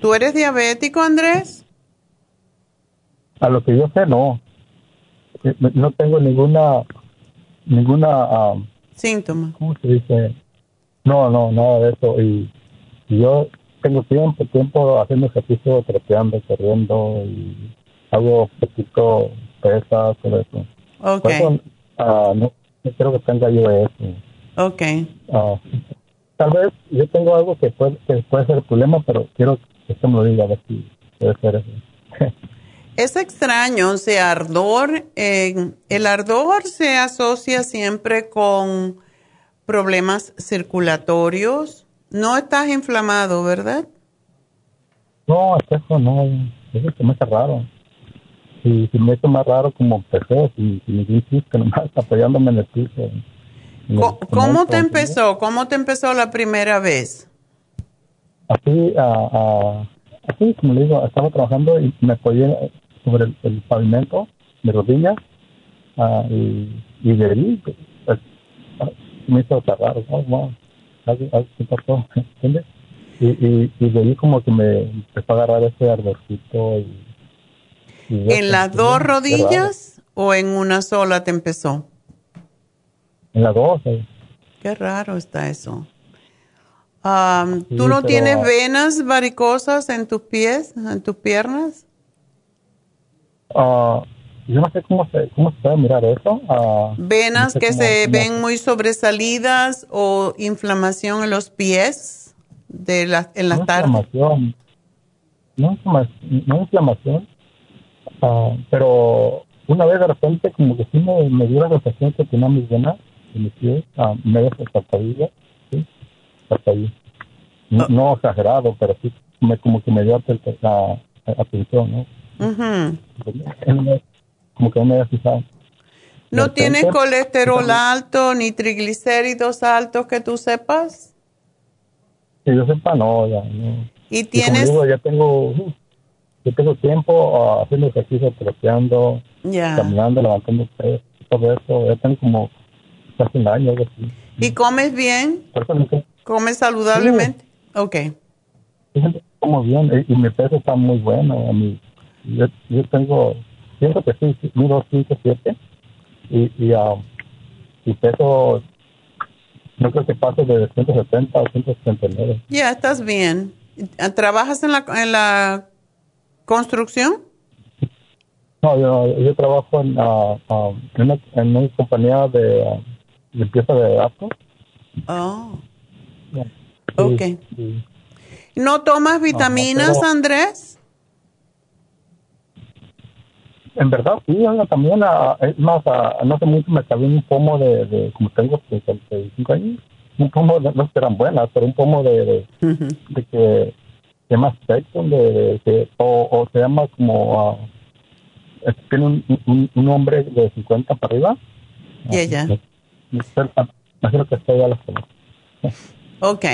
¿Tú eres diabético, Andrés? A lo que yo sé, no. Eh, no tengo ninguna, ninguna... Um, Síntoma. ¿Cómo se dice? No, no, nada de eso. Y, yo tengo tiempo, tiempo haciendo ejercicio, trapeando, corriendo y hago poquito pesas, todo eso. Ok. Ah, no, creo que tenga yo eso. Ok. Uh, tal vez yo tengo algo que puede, que puede ser el problema, pero quiero que usted me lo diga, a ver si puede ser eso. es extraño, o sea, ardor, eh, el ardor se asocia siempre con problemas circulatorios. No estás inflamado, ¿verdad? No, eso no, eso se me hace raro y se me hizo más raro como empezó, y, y que nomás apoyándome en el piso. ¿Cómo, te empezó? ¿Cómo te empezó la primera vez? Así, a, así como le digo, estaba trabajando y me apoyé sobre el, pavimento de rodillas ah, y, y, de ahí pues, ah, me hizo raro, oh, wow, ¿qué pasó? ¿Entiendes? Y, y, y, de ahí como que me empezó a agarrar ese ardorcito. Y, ¿En las dos rodillas o en una sola te empezó? En las dos. Qué raro está eso. ¿Tú no tienes venas varicosas en tus pies, en tus piernas? Uh, yo no sé cómo se, cómo se puede mirar eso. Uh, ¿Venas que se ven muy sobresalidas o inflamación en los pies de la, en la no tarde? Inflamación. No, no inflamación, uh, pero una vez de repente como que sí me, me dio la sensación que tenía mis venas en mis pies, uh, medio saltadillas, ¿sí? Saltadillas. No, no, exagerado, pero sí me, como que me dio la atención, ¿no? Como que no me había fijado. ¿No tienes colesterol alto ni triglicéridos altos que tú sepas? Que yo sepa, no, ya. No. ¿Y tienes? ya tengo, yo tengo tiempo uh, haciendo ejercicio, troteando, caminando, levantando peso, todo eso. Ya tengo como casi un año. Así. ¿Y comes bien? ¿Comes saludablemente? Sí. Ok. Como bien, y mi peso está muy bueno. A mi, yo, yo tengo, siento que sí, mido 5, 7 y, y, uh, y peso, no creo que pase de 170 a 179. Ya, estás bien. ¿Trabajas en la, en la construcción? No, yo, yo trabajo en, uh, uh, en, una, en, una, compañía de limpieza de datos. Oh. Yeah. ok. Sí. ¿No tomas vitaminas, pero, Andrés? En verdad, sí, también, uh, es más, uh, no sé mucho me salió un pomo de, de como tengo 65 años, un pomo, de, no eran buenas, pero un pomo de, de, uh -huh. de que se llama Spectrum, de, de, de, o, o se llama como, uh, tiene un, un, un, hombre de 50 para arriba. Y ella. Imagino que estoy a la semana. Ok.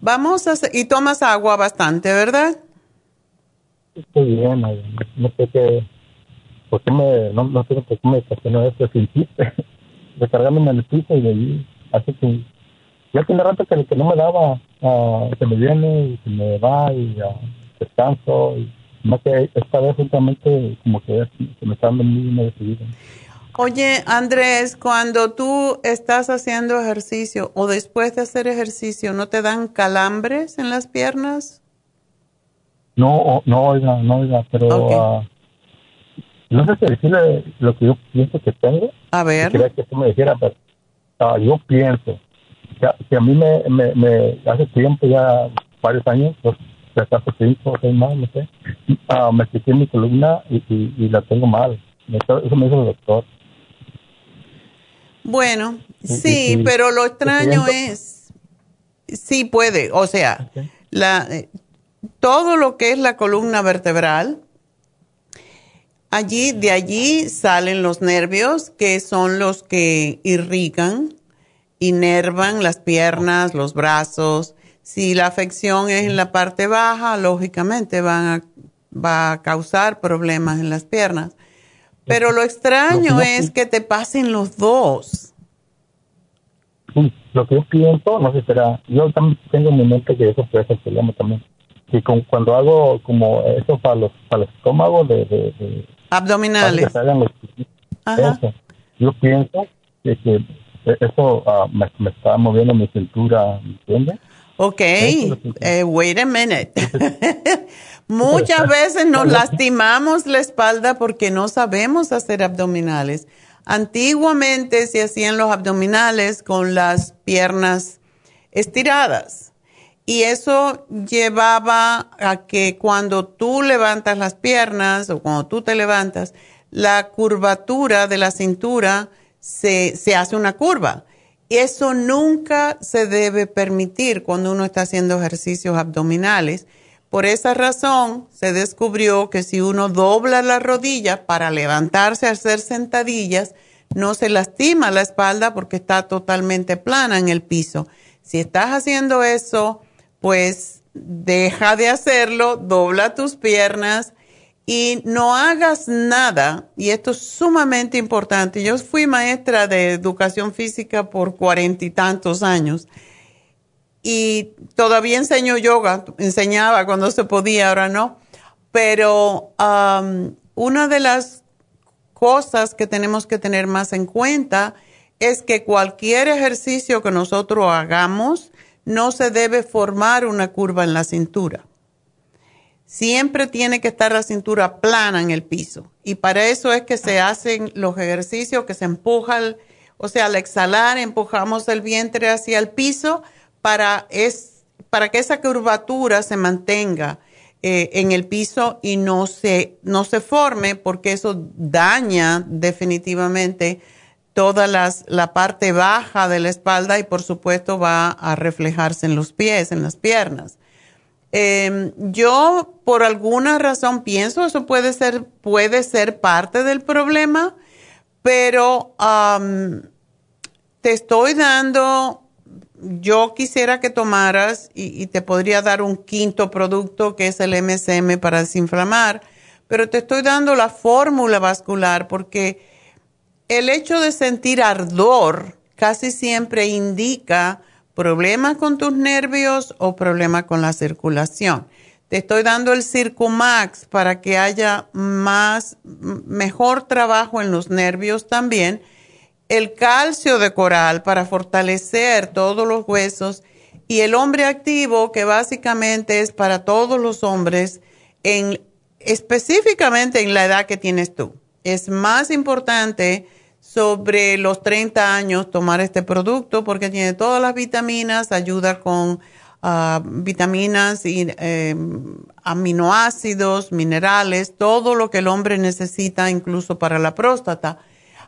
Vamos a hacer, y tomas agua bastante, ¿verdad? Estoy bien, no sé qué ¿por qué me, no, no sé por qué me estacionó esto sin chiste? Recargándome en el piso y de ahí, así que ya tiene rato que, que no me daba, uh, se me viene y se me va y uh, descanso y más que esta vez justamente como que se me está dando muy decidido. Oye, Andrés, cuando tú estás haciendo ejercicio o después de hacer ejercicio, ¿no te dan calambres en las piernas? No, no, oiga, no, oiga, pero okay. uh, no sé si decirle lo que yo pienso que tengo. A ver. Quería que tú me dijera, pero uh, yo pienso que, que, a mí me, me, me, hace tiempo, ya varios años, pues, acaso cinco o seis más, no sé, uh, me quité mi columna y, y, y, la tengo mal. Eso me dijo el doctor. Bueno, sí, y, pero lo extraño es, sí puede, o sea, okay. la, eh, todo lo que es la columna vertebral, Allí, de allí salen los nervios, que son los que irrigan, inervan las piernas, los brazos. Si la afección es en la parte baja, lógicamente van a, va a causar problemas en las piernas. Pero lo extraño es que te pasen los dos. Lo que yo pienso, no sé, será, yo también tengo en mi mente que eso puede ser problema también. Con, cuando hago como eso para los, para el estómago de, de, de Abdominales. Eso. Yo pienso que, que eso uh, me, me, está moviendo mi cintura, ¿entiendes? Ok, eh, wait a minute. Muchas veces nos lastimamos la espalda porque no sabemos hacer abdominales. Antiguamente se hacían los abdominales con las piernas estiradas y eso llevaba a que cuando tú levantas las piernas o cuando tú te levantas, la curvatura de la cintura se, se hace una curva. Eso nunca se debe permitir cuando uno está haciendo ejercicios abdominales. Por esa razón se descubrió que si uno dobla la rodilla para levantarse a hacer sentadillas, no se lastima la espalda porque está totalmente plana en el piso. Si estás haciendo eso, pues deja de hacerlo, dobla tus piernas y no hagas nada, y esto es sumamente importante. Yo fui maestra de educación física por cuarenta y tantos años y todavía enseño yoga, enseñaba cuando se podía, ahora no, pero una de las cosas que tenemos que tener más en cuenta es que cualquier ejercicio que nosotros hagamos no se debe formar una curva en la cintura. Siempre tiene que estar la cintura plana en el piso. Y para eso es que se hacen los ejercicios que se empujan, o sea, al exhalar empujamos el vientre hacia el piso para, es, para que esa curvatura se mantenga eh, en el piso y no se, no se forme porque eso daña definitivamente toda las, la parte baja de la espalda y por supuesto va a reflejarse en los pies, en las piernas. Em, yo por alguna razón pienso eso puede ser, puede ser parte del problema, pero te estoy dando, yo quisiera que tomaras y, y, te podría dar un quinto producto que es el MSM para desinflamar, pero te estoy dando la fórmula vascular porque el hecho de sentir ardor casi siempre indica problemas con tus nervios o problemas con la circulación. Te estoy dando el Circumax para que haya más, mejor trabajo en los nervios también. El calcio de coral para fortalecer todos los huesos. Y el hombre activo, que básicamente es para todos los hombres, en, específicamente en la edad que tienes tú. Es más importante sobre los 30 años tomar este producto porque tiene todas las vitaminas, ayuda con ah, vitaminas y em, aminoácidos, minerales, todo lo que el hombre necesita incluso para la próstata.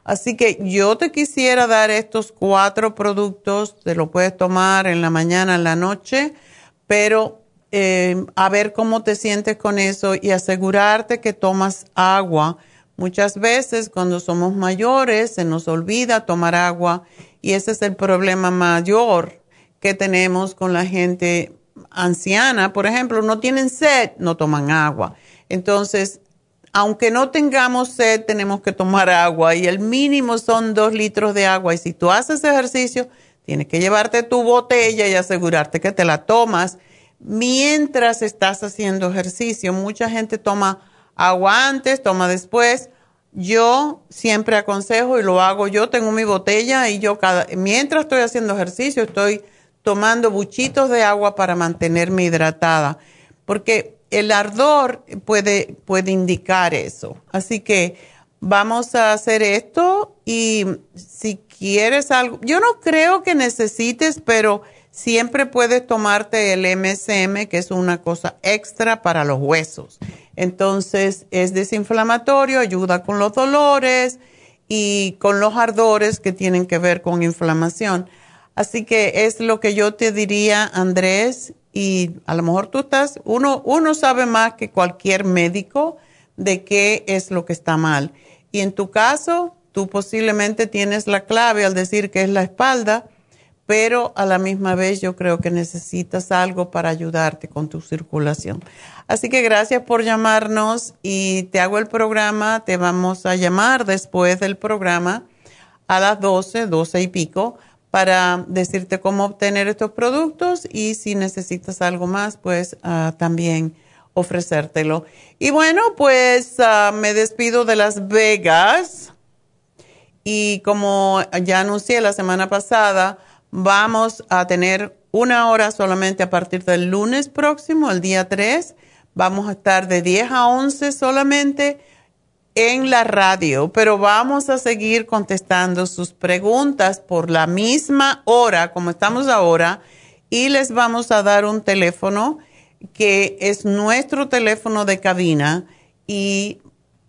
Así que yo te quisiera dar estos cuatro productos, te lo puedes tomar en la mañana, en la noche, pero em, a ver cómo te sientes con eso y asegurarte que tomas agua Muchas veces cuando somos mayores se nos olvida tomar agua y ese es el problema mayor que tenemos con la gente anciana. Por ejemplo, no tienen sed, no toman agua. Entonces, aunque no tengamos sed, tenemos que tomar agua y el mínimo son dos litros de agua. Y si tú haces ejercicio, tienes que llevarte tu botella y asegurarte que te la tomas mientras estás haciendo ejercicio. Mucha gente toma agua antes, toma después. Yo siempre aconsejo y lo hago yo, tengo mi botella y yo cada, mientras estoy haciendo ejercicio estoy tomando buchitos de agua para mantenerme hidratada, porque el ardor puede, puede indicar eso. Así que vamos a hacer esto y si quieres algo, yo no creo que necesites, pero siempre puedes tomarte el MSM, que es una cosa extra para los huesos. Entonces es desinflamatorio, ayuda con los dolores y con los ardores que tienen que ver con inflamación. Así que es lo que yo te diría, Andrés, y a lo mejor tú estás, uno, uno sabe más que cualquier médico de qué es lo que está mal. Y en tu caso, tú posiblemente tienes la clave al decir que es la espalda pero a la misma vez yo creo que necesitas algo para ayudarte con tu circulación. Así que gracias por llamarnos y te hago el programa, te vamos a llamar después del programa a las 12, 12 y pico para decirte cómo obtener estos productos y si necesitas algo más, pues uh, también ofrecértelo. Y bueno, pues uh, me despido de Las Vegas y como ya anuncié la semana pasada, Vamos a tener una hora solamente a partir del lunes próximo, el día 3. Vamos a estar de 10 a 11 solamente en la radio, pero vamos a seguir contestando sus preguntas por la misma hora como estamos ahora y les vamos a dar un teléfono que es nuestro teléfono de cabina y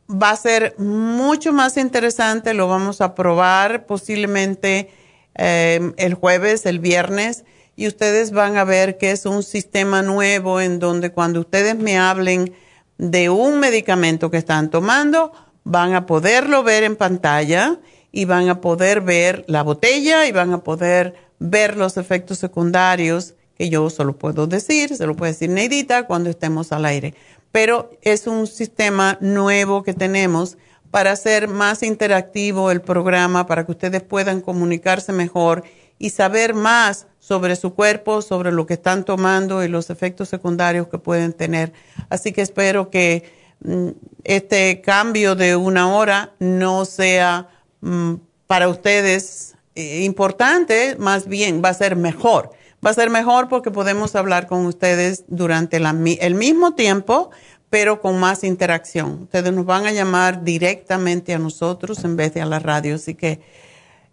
va a ser mucho más interesante, lo vamos a probar posiblemente Em, el jueves, el viernes, y ustedes van a ver que es un sistema nuevo en donde cuando ustedes me hablen de un medicamento que están tomando, van a poderlo ver en pantalla y van a poder ver la botella y van a poder ver los efectos secundarios que yo solo puedo decir, se lo puede decir Neidita cuando estemos al aire. Pero es un sistema nuevo que tenemos para hacer más interactivo el programa, para que ustedes puedan comunicarse mejor y saber más sobre su cuerpo, sobre lo que están tomando y los efectos secundarios que pueden tener. Así que espero que mm, este cambio de una hora no sea mm, para ustedes eh, importante, más bien va a ser mejor. Va a ser mejor porque podemos hablar con ustedes durante el mismo tiempo, pero con más interacción. Ustedes nos van a llamar directamente a nosotros en vez de a la radio. Así que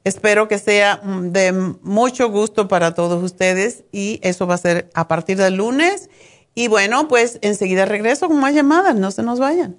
Espero que sea mm, de mucho gusto para todos ustedes y eso va a ser a partir del lunes. Y bueno, pues enseguida regreso con más llamadas, no se nos vayan.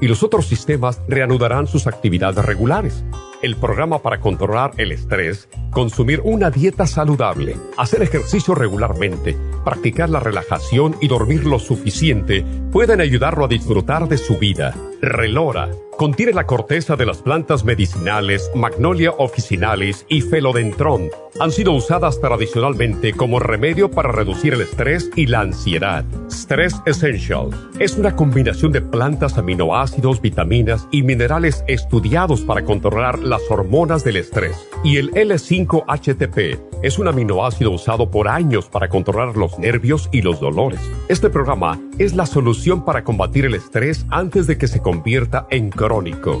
y los otros sistemas reanudarán sus actividades regulares el programa para controlar el estrés, consumir una dieta saludable, hacer ejercicio regularmente, practicar la relajación y dormir lo suficiente pueden ayudarlo a disfrutar de su vida. Relora contiene la corteza de las plantas medicinales Magnolia officinalis y Felodentron. Han sido usadas tradicionalmente como remedio para reducir el estrés y la ansiedad. Stress Essential es una combinación de plantas, aminoácidos, vitaminas y minerales estudiados para controlar las hormonas del estrés. Y el L5-HTP es un aminoácido usado por años para controlar los nervios y los dolores. Este programa es la solución para combatir el estrés antes de que se convierta en crónico.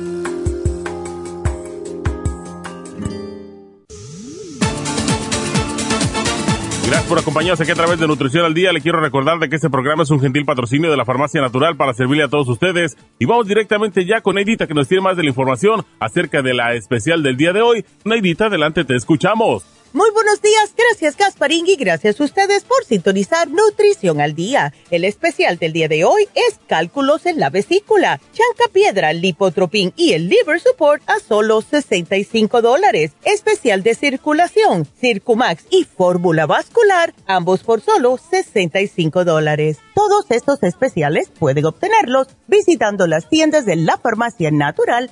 Gracias por acompañarnos aquí a través de Nutrición al Día. Le quiero recordar de que este programa es un gentil patrocinio de la Farmacia Natural para servirle a todos ustedes. Y vamos directamente ya con Neidita que nos tiene más de la información acerca de la especial del día de hoy. Neidita, adelante, te escuchamos. Muy buenos días, gracias Gasparín y gracias a ustedes por sintonizar Nutrición al Día. El especial del día de hoy es cálculos en la vesícula, chanca piedra, lipotropin y el liver support a solo 65 dólares. Especial de circulación, Circumax y fórmula vascular, ambos por solo 65 dólares. Todos estos especiales pueden obtenerlos visitando las tiendas de la farmacia natural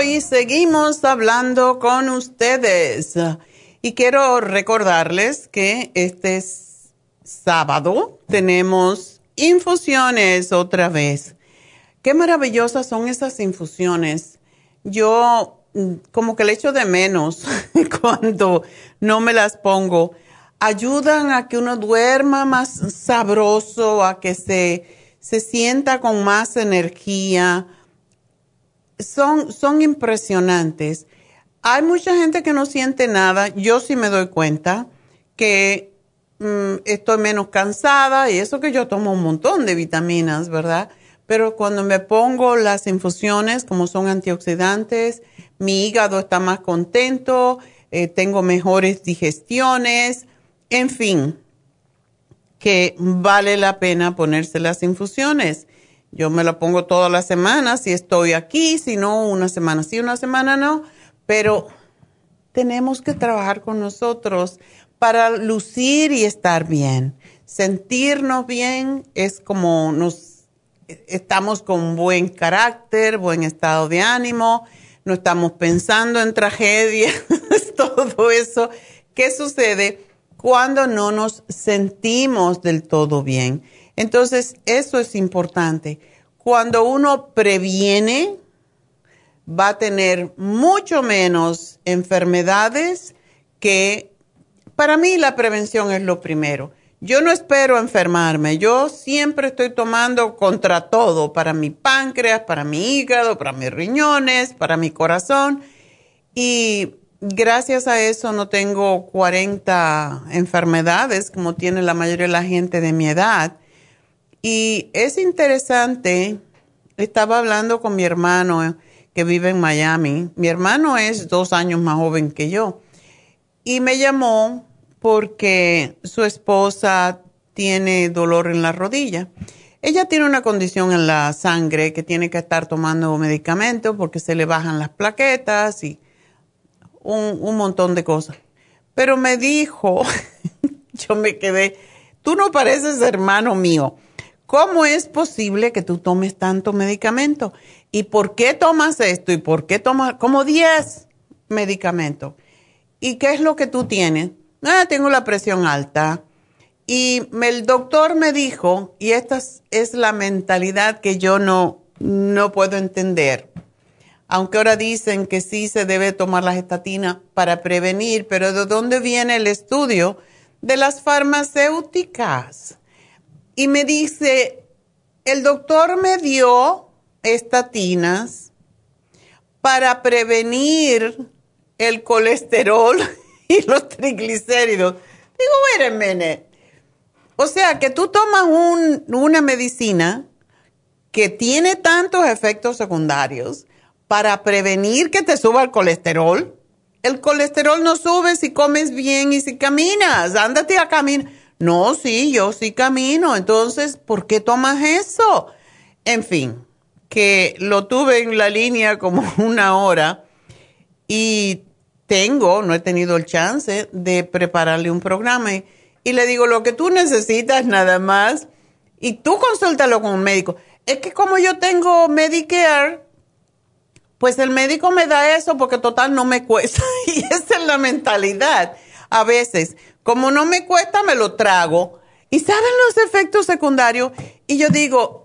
Y seguimos hablando con ustedes. Y quiero recordarles que este sábado tenemos infusiones otra vez. Qué maravillosas son esas infusiones. Yo mm, como que le echo de menos cuando no me las pongo. Ayudan a que uno duerma más sabroso, a que se, se sienta con más energía. Son, son impresionantes. Hay mucha gente que no siente nada. Yo sí me doy cuenta que mm, estoy menos cansada y eso que yo tomo un montón de vitaminas, ¿verdad? Pero cuando me pongo las infusiones, como son antioxidantes, mi hígado está más contento, eh, tengo mejores digestiones, en fin, que vale la pena ponerse las infusiones. Yo me lo pongo todas las semanas si estoy aquí, si no, una semana sí, una semana no, pero tenemos que trabajar con nosotros para lucir y estar bien. Sentirnos bien es como nos estamos con buen carácter, buen estado de ánimo, no estamos pensando en tragedias, todo eso. ¿Qué sucede cuando no nos sentimos del todo bien? Entonces, eso es importante. Cuando uno previene, va a tener mucho menos enfermedades que para mí la prevención es lo primero. Yo no espero enfermarme, yo siempre estoy tomando contra todo, para mi páncreas, para mi hígado, para mis riñones, para mi corazón. Y gracias a eso no tengo 40 enfermedades como tiene la mayoría de la gente de mi edad. Y es interesante, estaba hablando con mi hermano que vive en Miami. Mi hermano es dos años más joven que yo. Y me llamó porque su esposa tiene dolor en la rodilla. Ella tiene una condición en la sangre que tiene que estar tomando medicamentos porque se le bajan las plaquetas y un, montón de cosas. Pero me dijo, yo me quedé, tú no pareces hermano mío. ¿Cómo es posible que tú tomes tanto medicamento? ¿Y por qué tomas esto? ¿Y por qué tomas como 10 medicamentos? ¿Y qué es lo que tú tienes? ah, tengo la presión alta. Y el doctor me dijo, y esta es la mentalidad que yo no, no puedo entender, aunque ahora dicen que sí se debe tomar las estatinas para prevenir, pero ¿de dónde viene el estudio? De las farmacéuticas. Y me dice, el doctor me dio estatinas para prevenir el colesterol y los triglicéridos. Digo, a O sea, que tú tomas una medicina que tiene tantos efectos secundarios para prevenir que te suba el colesterol. El colesterol no sube si comes bien y si caminas. Ándate a caminar. No, sí, yo sí camino. Entonces, ¿por qué tomas eso? En fin, que lo tuve en la línea como una hora y tengo, no he tenido el chance de prepararle un programa y, le digo, lo que tú necesitas nada más, y tú consúltalo con un médico. Es que como yo tengo Medicare, pues el médico me da eso porque total no me cuesta. y esa es la mentalidad. A veces, como no me cuesta, me lo trago. Y saben los efectos secundarios. Y yo digo,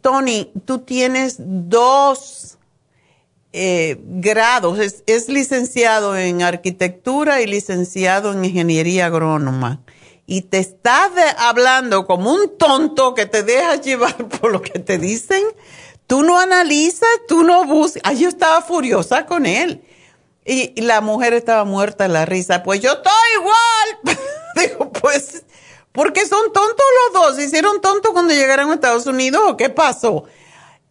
Tony, tú tienes dos eh, grados, es, licenciado en arquitectura y licenciado en ingeniería agrónoma. Y te está hablando como un tonto que te dejas llevar por lo que te dicen. Tú no analizas, tú no buscas. Ay, yo estaba furiosa con él. Y, la mujer estaba muerta de la risa. Pues yo estoy igual. Digo, pues, porque son tontos los dos. ¿Se hicieron tontos cuando llegaron a Estados Unidos o qué pasó?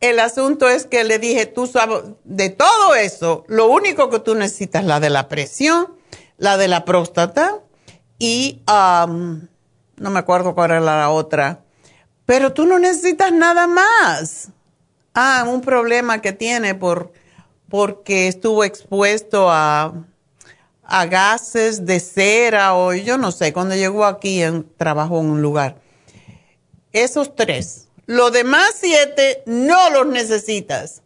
El asunto es que le dije, tú sabes, de todo eso, lo único que tú necesitas es la de la presión, la de la próstata y no me acuerdo cuál era la otra, pero tú no necesitas nada más. Ah, un problema que tiene por, porque estuvo expuesto a, a gases de cera o yo no sé, cuando llegó aquí en, trabajó en un lugar. Esos tres los demás siete no los necesitas.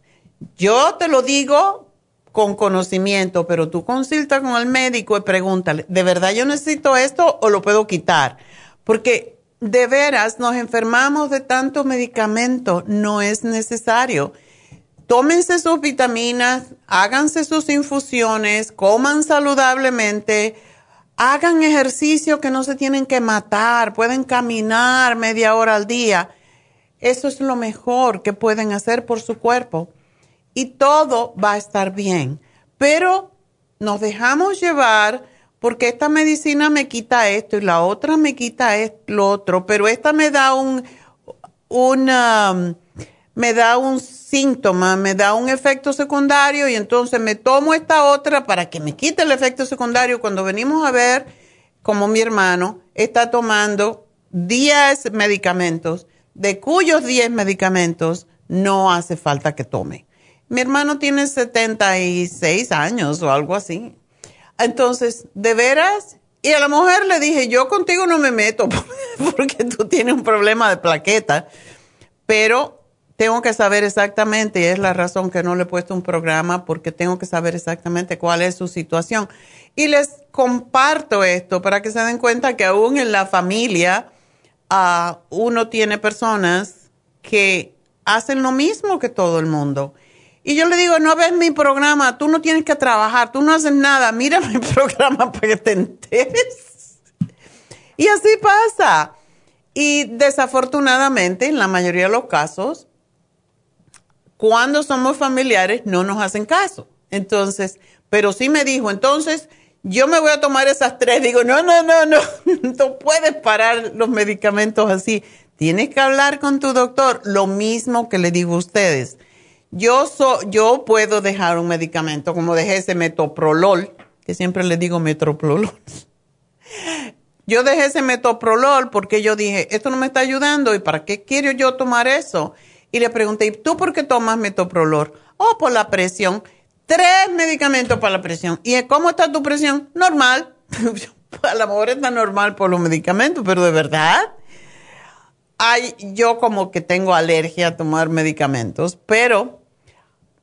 Yo te lo digo con conocimiento, pero tú consulta con el médico y pregúntale, ¿de verdad yo necesito esto o lo puedo quitar? Porque de veras nos enfermamos de tanto medicamento, no es necesario. Tómense sus vitaminas, háganse sus infusiones, coman saludablemente, hagan ejercicio que no se tienen que matar, pueden caminar media hora al día. Eso es lo mejor que pueden hacer por su cuerpo y todo va a estar bien. Pero nos dejamos llevar porque esta medicina me quita esto y la otra me quita lo otro, pero esta me da un, me da un síntoma, me da un efecto secundario y entonces me tomo esta otra para que me quite el efecto secundario. Cuando venimos a ver, como mi hermano está tomando 10 medicamentos, de cuyos 10 medicamentos no hace falta que tome. Mi hermano tiene 76 años o algo así. Entonces, de veras, y a la mujer le dije, yo contigo no me meto porque tú tienes un problema de plaqueta, pero tengo que saber exactamente, y es la razón que no le he puesto un programa, porque tengo que saber exactamente cuál es su situación. Y les comparto esto para que se den cuenta que aún en la familia uh, uno tiene personas que hacen lo mismo que todo el mundo. Y yo le digo, no ves mi programa, tú no tienes que trabajar, tú no haces nada, mira mi programa para que te enteres. Y así pasa. Y desafortunadamente, en la mayoría de los casos, cuando somos familiares no nos hacen caso. Entonces, pero sí me dijo, entonces yo me voy a tomar esas tres. Digo, no, no, no, no, no puedes parar los medicamentos así. Tienes que hablar con tu doctor, lo mismo que le digo a ustedes yo, so, yo puedo dejar un medicamento, como dejé ese metoprolol, que siempre le digo metoprolol. Yo dejé ese metoprolol porque yo dije, esto no me está ayudando, ¿y para qué quiero yo tomar eso? Y le pregunté, ¿y tú por qué tomas metoprolol? Oh, por la presión. Tres medicamentos para la presión. ¿Y cómo está tu presión? Normal. a lo mejor está normal por los medicamentos, pero de verdad. Ay, yo como que tengo alergia a tomar medicamentos, pero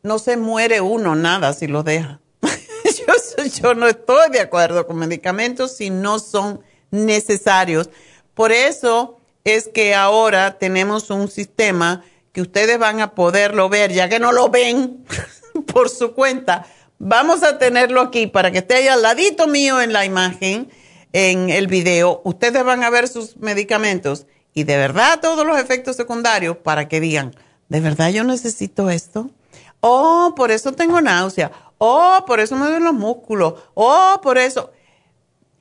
no se muere uno nada si lo deja. yo, no estoy de acuerdo con medicamentos si no son necesarios. Por eso es que ahora tenemos un sistema que ustedes van a poderlo ver, ya que no lo ven por su cuenta. Vamos a tenerlo aquí para que esté ahí al ladito mío en la imagen, en el video. Ustedes van a ver sus medicamentos y de verdad todos los efectos secundarios para que digan, ¿de verdad yo necesito esto? Oh, por eso tengo náusea. Oh, por eso me duelen los músculos. Oh, por eso.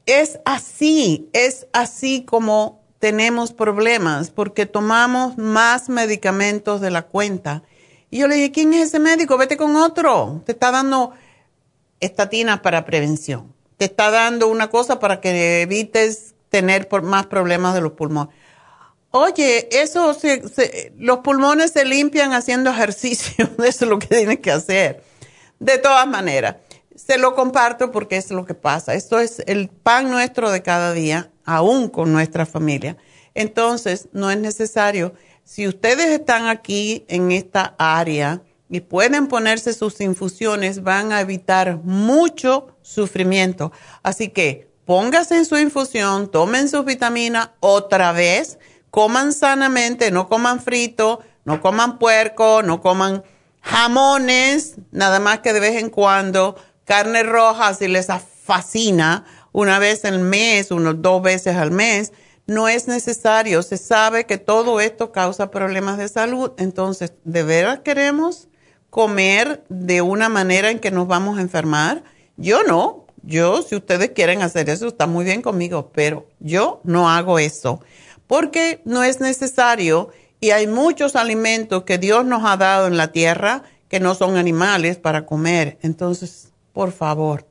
Es así, es así como tenemos problemas, porque tomamos más medicamentos de la cuenta. Y yo le dije, ¿quién es ese médico? Vete con otro. Te está dando estatinas para prevención. Te está dando una cosa para que evites tener más problemas de los pulmones. Oye, eso los pulmones se limpian haciendo ejercicio, eso es lo que tienes que hacer. De todas maneras, se lo comparto porque es lo que pasa. Esto es el pan nuestro de cada día, aún con nuestra familia. Entonces, no es necesario. Si ustedes están aquí en esta área y pueden ponerse sus infusiones, van a evitar mucho sufrimiento. Así que pónganse en su infusión, tomen sus vitaminas otra vez coman sanamente, no coman frito, no coman puerco, no coman jamones, nada más que de vez en cuando, carne roja si les fascina, una vez al mes, unos dos veces al mes, no es necesario. Se sabe que todo esto causa problemas de salud, entonces, ¿de veras queremos comer de una manera en que nos vamos a enfermar? Yo no. Yo, si ustedes quieren hacer eso, está muy bien conmigo, pero yo no hago eso porque no es necesario y hay muchos alimentos que Dios nos ha dado en la tierra que no son animales para comer. Entonces, por favor,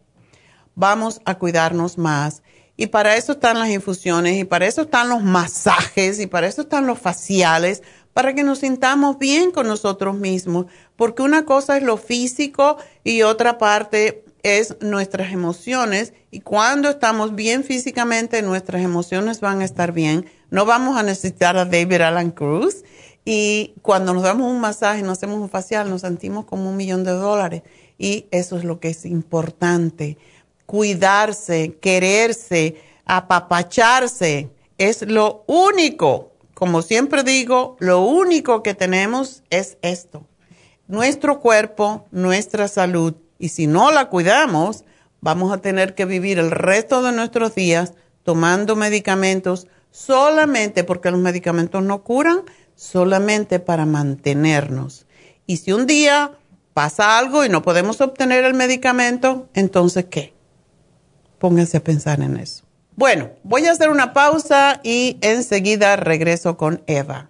vamos a cuidarnos más. Y para eso están las infusiones y para eso están los masajes y para eso están los faciales, para que nos sintamos bien con nosotros mismos. Porque una cosa es lo físico y otra parte es nuestras emociones. Y cuando estamos bien físicamente, nuestras emociones van a estar bien no vamos a necesitar a David Alan Cruz. Y cuando nos damos un masaje, nos hacemos un facial, nos sentimos como un millón de dólares. Y eso es lo que es importante. Cuidarse, quererse, apapacharse. es lo único, como siempre digo, lo único que tenemos es esto, nuestro cuerpo, nuestra salud. Y si no la cuidamos, vamos a tener que vivir el resto de nuestros días tomando medicamentos solamente porque los medicamentos no curan, solamente para mantenernos. Y si un día pasa algo y no podemos obtener el medicamento, entonces ¿qué? Pónganse a pensar en eso. Bueno, voy a hacer una pausa y enseguida regreso con Eva.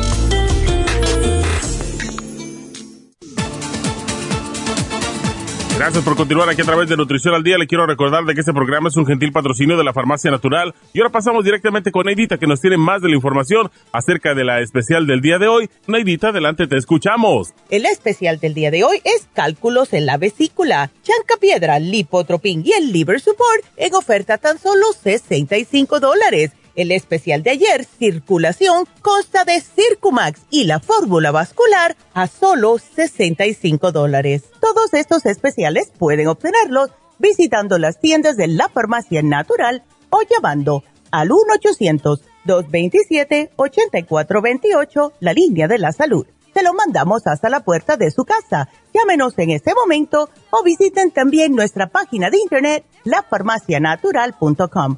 Gracias por continuar aquí a través de Nutrición al Día. Le quiero recordar de que este programa es un gentil patrocinio de la Farmacia Natural. Y ahora pasamos directamente con Neidita, que nos tiene más de la información acerca de la especial del día de hoy. Neidita, adelante, te escuchamos. El especial del día de hoy es cálculos en la vesícula, chancapiedra, lipotropin y el liver support en oferta tan solo 65 dólares. El especial de ayer, circulación, consta de Circumax y la fórmula vascular a solo 65 dólares. Todos estos especiales pueden obtenerlos visitando las tiendas de la farmacia natural o llamando al 1-800-227-8428, la línea de la salud. Se lo mandamos hasta la puerta de su casa. Llámenos en este momento o visiten también nuestra página de internet, lafarmacianatural.com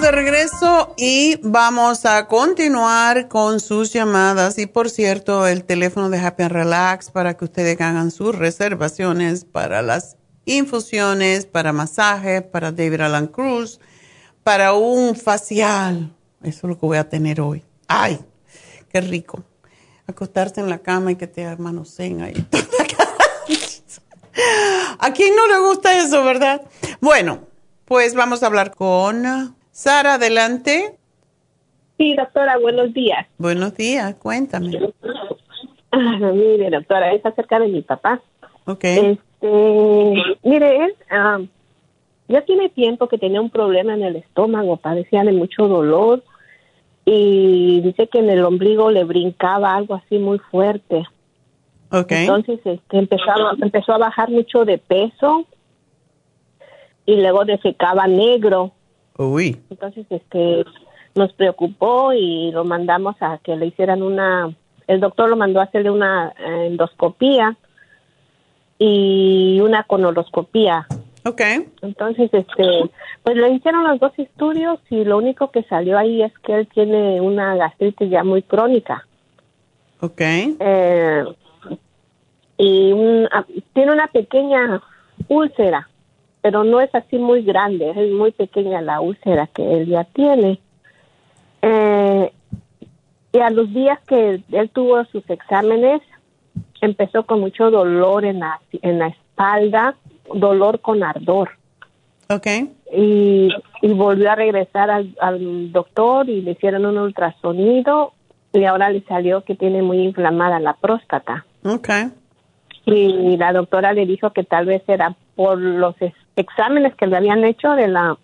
De regreso y vamos a continuar con sus llamadas. Y por cierto, el teléfono de Happy and Relax para que ustedes hagan sus reservaciones para las infusiones, para masajes, para David Alan Cruz, para un facial. Eso es lo que voy a tener hoy. ¡Ay! ¡Qué rico! Acostarse en la cama y que te manoseen ahí. ¿A quién no le gusta eso, verdad? Bueno, pues vamos a hablar con Sara, adelante. Sí, doctora, buenos días. Buenos días, cuéntame. Ah, mire, doctora, es acerca de mi papá. Ok. Este, mire, él ah, ya tiene tiempo que tenía un problema en el estómago, padecía de mucho dolor y dice que en el ombligo le brincaba algo así muy fuerte. Ok. Entonces este, empezó, a, empezó a bajar mucho de peso y luego defecaba negro Uy. Entonces, este, nos preocupó y lo mandamos a que le hicieran una, el doctor lo mandó a hacerle una endoscopía y una conoloscopía. Ok. Entonces, este, pues le hicieron los dos estudios y lo único que salió ahí es que él tiene una gastritis ya muy crónica. Ok. Eh, y ah, tiene una pequeña úlcera pero no es así muy grande, es muy pequeña la úlcera que él ya tiene. Eh, y a los días que él tuvo sus exámenes, empezó con mucho dolor en la, en la espalda, dolor con ardor. Ok. Y, y volvió a regresar al, al doctor y le hicieron un ultrasonido y ahora le salió que tiene muy inflamada la próstata. Ok. Y la doctora le dijo que tal vez era por los exámenes que le habían hecho de la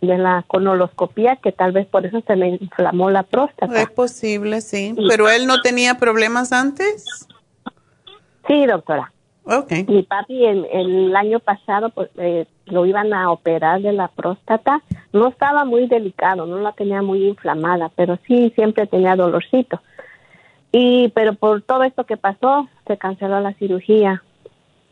de la conoloscopía que tal vez por eso se le inflamó la próstata. Es posible, sí. Pero él no tenía problemas antes. Sí, doctora. Ok. Mi papi el, el año pasado pues eh, lo iban a operar de la próstata. No estaba muy delicado, no la tenía muy inflamada, pero sí siempre tenía dolorcito. Y pero por todo esto que pasó se canceló la cirugía.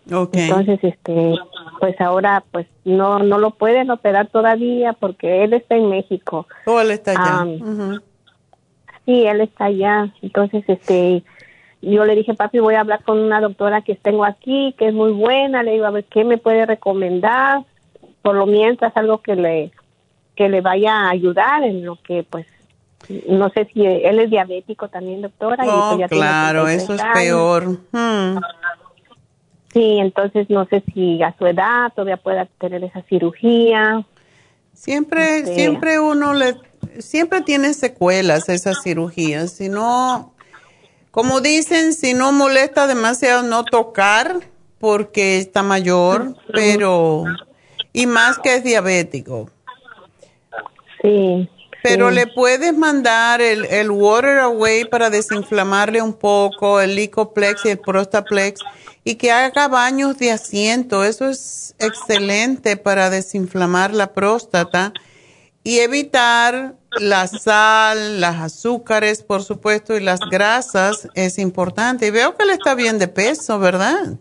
Entonces, este, pues ahora pues no no lo pueden operar todavía porque él está en México. Oh, él está allá. Sí, él está allá. Entonces, este, yo le dije, papi, voy a hablar con una doctora que tengo aquí, que es muy buena. Le digo, a ver, ¿qué me puede recomendar? Por lo mientras, algo que le, que le vaya a ayudar en lo que, pues, no sé si él es diabético también, doctora. Oh, pues ya tiene claro, eso 83 es peor. Hmm. Sí, entonces no sé si a su edad todavía pueda tener esa cirugía. Siempre, siempre uno le, siempre tiene secuelas esas cirugías. Si no, como dicen, si no molesta demasiado no tocar porque está mayor, pero, y más que es diabético. Sí. Pero sí. le puedes mandar el, el Water Away para desinflamarle un poco, el Licoplex y el Prostaplex, y que haga baños de asiento. Eso es excelente para desinflamar la próstata y evitar la sal, las azúcares, por supuesto, y las grasas es importante. Y veo que le está bien de peso, ¿verdad?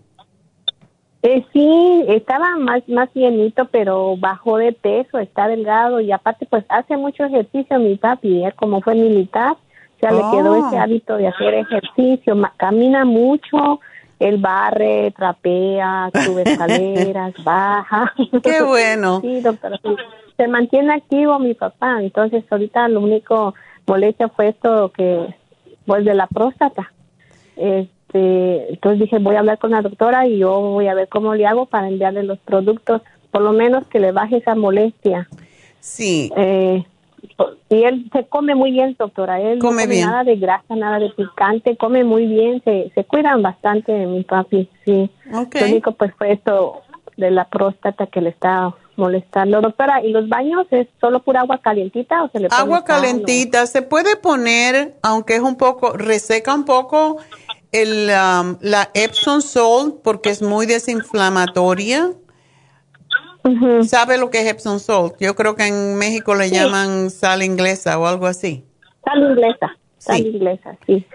Eh, sí, estaba más más llenito, pero bajó de peso, está delgado y aparte pues hace mucho ejercicio mi papi, él como fue militar, o sea, Oh. le quedó ese hábito de hacer ejercicio, camina mucho, él barre, trapea, sube escaleras, baja. Qué bueno. Sí, doctora, se mantiene activo mi papá, entonces ahorita lo único molestia fue esto que, pues de la próstata. Este, entonces dije, voy a hablar con la doctora y yo voy a ver cómo le hago para enviarle los productos, por lo menos que le baje esa molestia. Sí. Eh, y él se come muy bien, doctora. Él Come no come bien. nada de grasa, nada de picante, come muy bien, se, se cuidan bastante mi papi, sí. Lo único pues fue esto de la próstata que le está molestando. Doctora, ¿y los baños es solo pura agua calientita o se le Agua o- calentita, se puede poner, aunque es un poco, reseca un poco el, um, la Epsom Salt porque es muy desinflamatoria. ¿Sabe lo que es Epsom Salt? Yo creo que en México le llaman sal inglesa o algo así. Sal inglesa, sal Sí. inglesa, sí.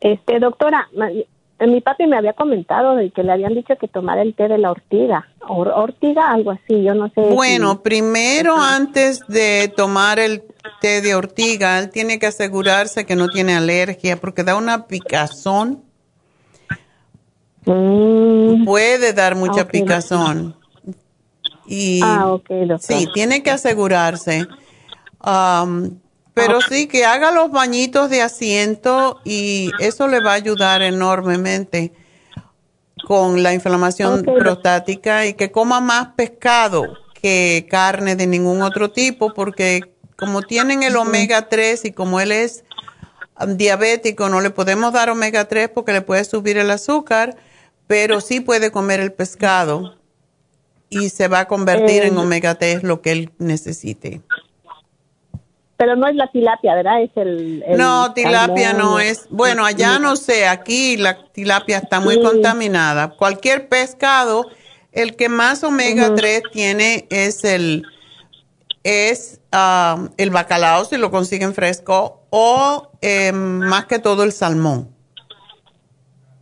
Este, doctora, eh, mi papi me había comentado de que le habían dicho que tomara el té de la ortiga, or- ortiga, algo así, yo no sé. Bueno, si- primero antes de tomar el té de ortiga, él tiene que asegurarse que no tiene alergia porque da una picazón, Mm, puede dar mucha picazón. Y ah. Sí, tiene que asegurarse. Am, pero sí, que haga los bañitos de asiento y eso le va a ayudar enormemente con la inflamación prostática y que coma más pescado que carne de ningún otro tipo porque como tienen el omega 3 y como él es am, diabético, no le podemos dar omega 3 porque le puede subir el azúcar, pero sí puede comer el pescado y se va a convertir en Eh, omega 3 lo que él necesite. Pero no es la tilapia, ¿verdad? Es el... el No, tilapia no es. Bueno, allá no sé, aquí la tilapia está muy Sí. contaminada. Cualquier pescado, el que más omega 3 tiene es el es ah, el bacalao si lo consiguen fresco o eh, más que todo el salmón.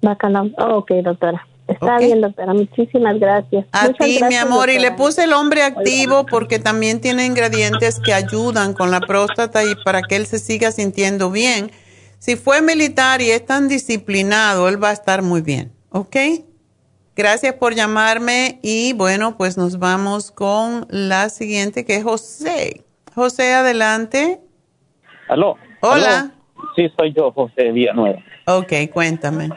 Bacalao. Oh, ok, doctora. Está Ok. bien, doctora. Muchísimas gracias. A Muchas ti, mi amor, y le puse el hombre activo porque también tiene ingredientes que ayudan con la próstata y para que él se siga sintiendo bien. Si fue militar y es tan disciplinado, él va a estar muy bien, ¿ok? Gracias por llamarme y bueno, pues nos vamos con la siguiente que es José. José, adelante. Aló. Hola. Aló. Sí, soy yo, José Villanueva. Ok, cuéntame.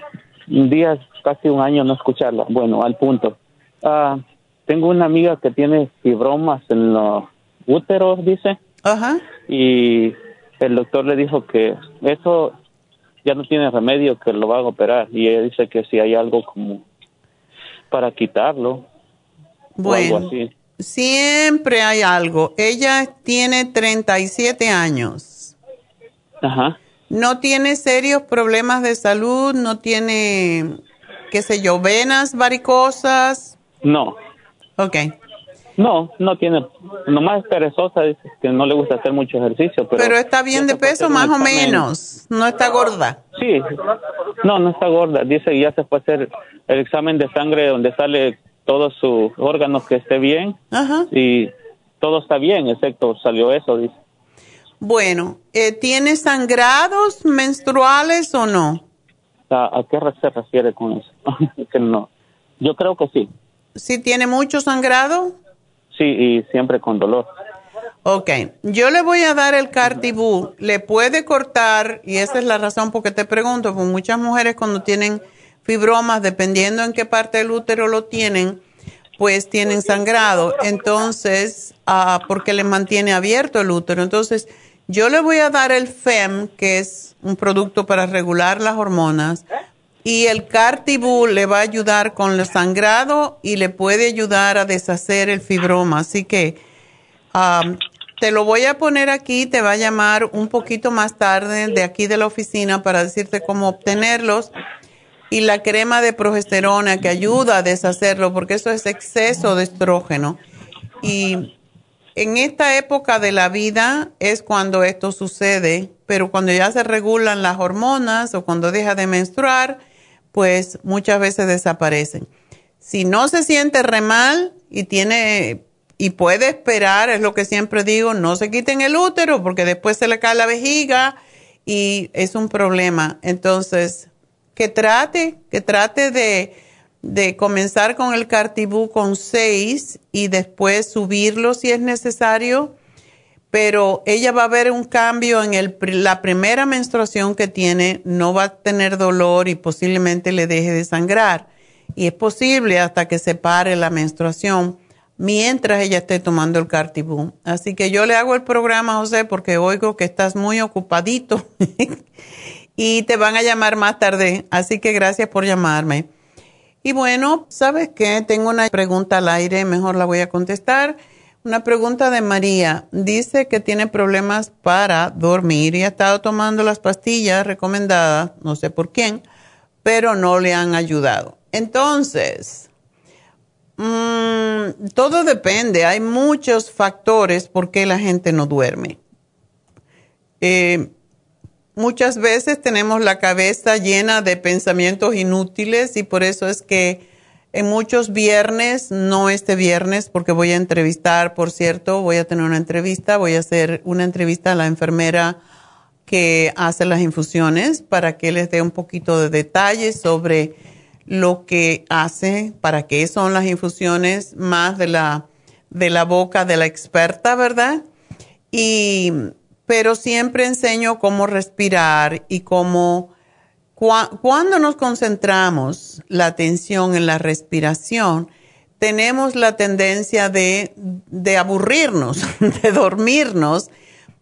Un día, casi un año no escucharla. Bueno, al punto. Ah, tengo una amiga que tiene fibromas en los úteros, dice. Ajá. Y el doctor le dijo que eso ya no tiene remedio, que lo van a operar. Y ella dice que si hay algo como para quitarlo. Bueno, o algo así. siempre hay algo. Ella tiene 37 años. Ajá. No tiene serios problemas de salud, no tiene, qué sé yo, venas varicosas. No, Ok. no, no tiene. Nomás perezosa, dice que no le gusta hacer mucho ejercicio. Pero, Pero está bien de peso, más o menos. No está gorda. Sí, no, no está gorda. Dice que ya se fue a hacer el examen de sangre donde sale todos sus órganos que esté bien Ajá. y todo está bien, excepto salió eso, dice. Bueno, eh, ¿tiene sangrados menstruales o no? ¿A, a qué se refiere con eso? que no. Yo creo que sí. ¿Sí tiene mucho sangrado? Sí, y siempre con dolor. Ok, yo le voy a dar el Cartibú. Le puede cortar, y esa es la razón por que te pregunto, porque muchas mujeres cuando tienen fibromas, dependiendo en qué parte del útero lo tienen, pues tienen sangrado. Entonces, ah, porque le mantiene abierto el útero. Entonces, yo le voy a dar el FEM, que es un producto para regular las hormonas, y el Cartibú le va a ayudar con el sangrado y le puede ayudar a deshacer el fibroma. Así que um, te lo voy a poner aquí, te va a llamar un poquito más tarde de aquí de la oficina para decirte cómo obtenerlos. Y la crema de progesterona que ayuda a deshacerlo, porque eso es exceso de estrógeno. Y en esta época de la vida es cuando esto sucede, pero cuando ya se regulan las hormonas o cuando deja de menstruar, pues muchas veces desaparecen. Si no se siente re mal y tiene y puede esperar, es lo que siempre digo, no se quiten el útero porque después se le cae la vejiga y es un problema. Entonces, que trate, que trate de, de comenzar con el Cartibú con 6 y después subirlo si es necesario, pero ella va a ver un cambio en el, la primera menstruación que tiene, no va a tener dolor y posiblemente le deje de sangrar. Y es posible hasta que se pare la menstruación mientras ella esté tomando el Cartibú. Así que yo le hago el programa, José, porque oigo que estás muy ocupadito y te van a llamar más tarde. Así que gracias por llamarme. Y bueno, ¿sabes qué? Tengo una pregunta al aire, mejor la voy a contestar. Una pregunta de María. Dice que tiene problemas para dormir y ha estado tomando las pastillas recomendadas, no sé por quién, pero no le han ayudado. Entonces, mm, todo depende. Hay muchos factores por qué la gente no duerme. Eh, muchas veces tenemos la cabeza llena de pensamientos inútiles y por eso es que en muchos viernes, no este viernes, porque voy a entrevistar, por cierto, voy a tener una entrevista, voy a hacer una entrevista a la enfermera que hace las infusiones para que les dé un poquito de detalles sobre lo que hace, para qué son las infusiones, más de la, de la boca de la experta, ¿verdad? Y, pero siempre enseño cómo respirar y cómo, cua- cuando nos concentramos la atención en la respiración, tenemos la tendencia de, aburrirnos, de dormirnos,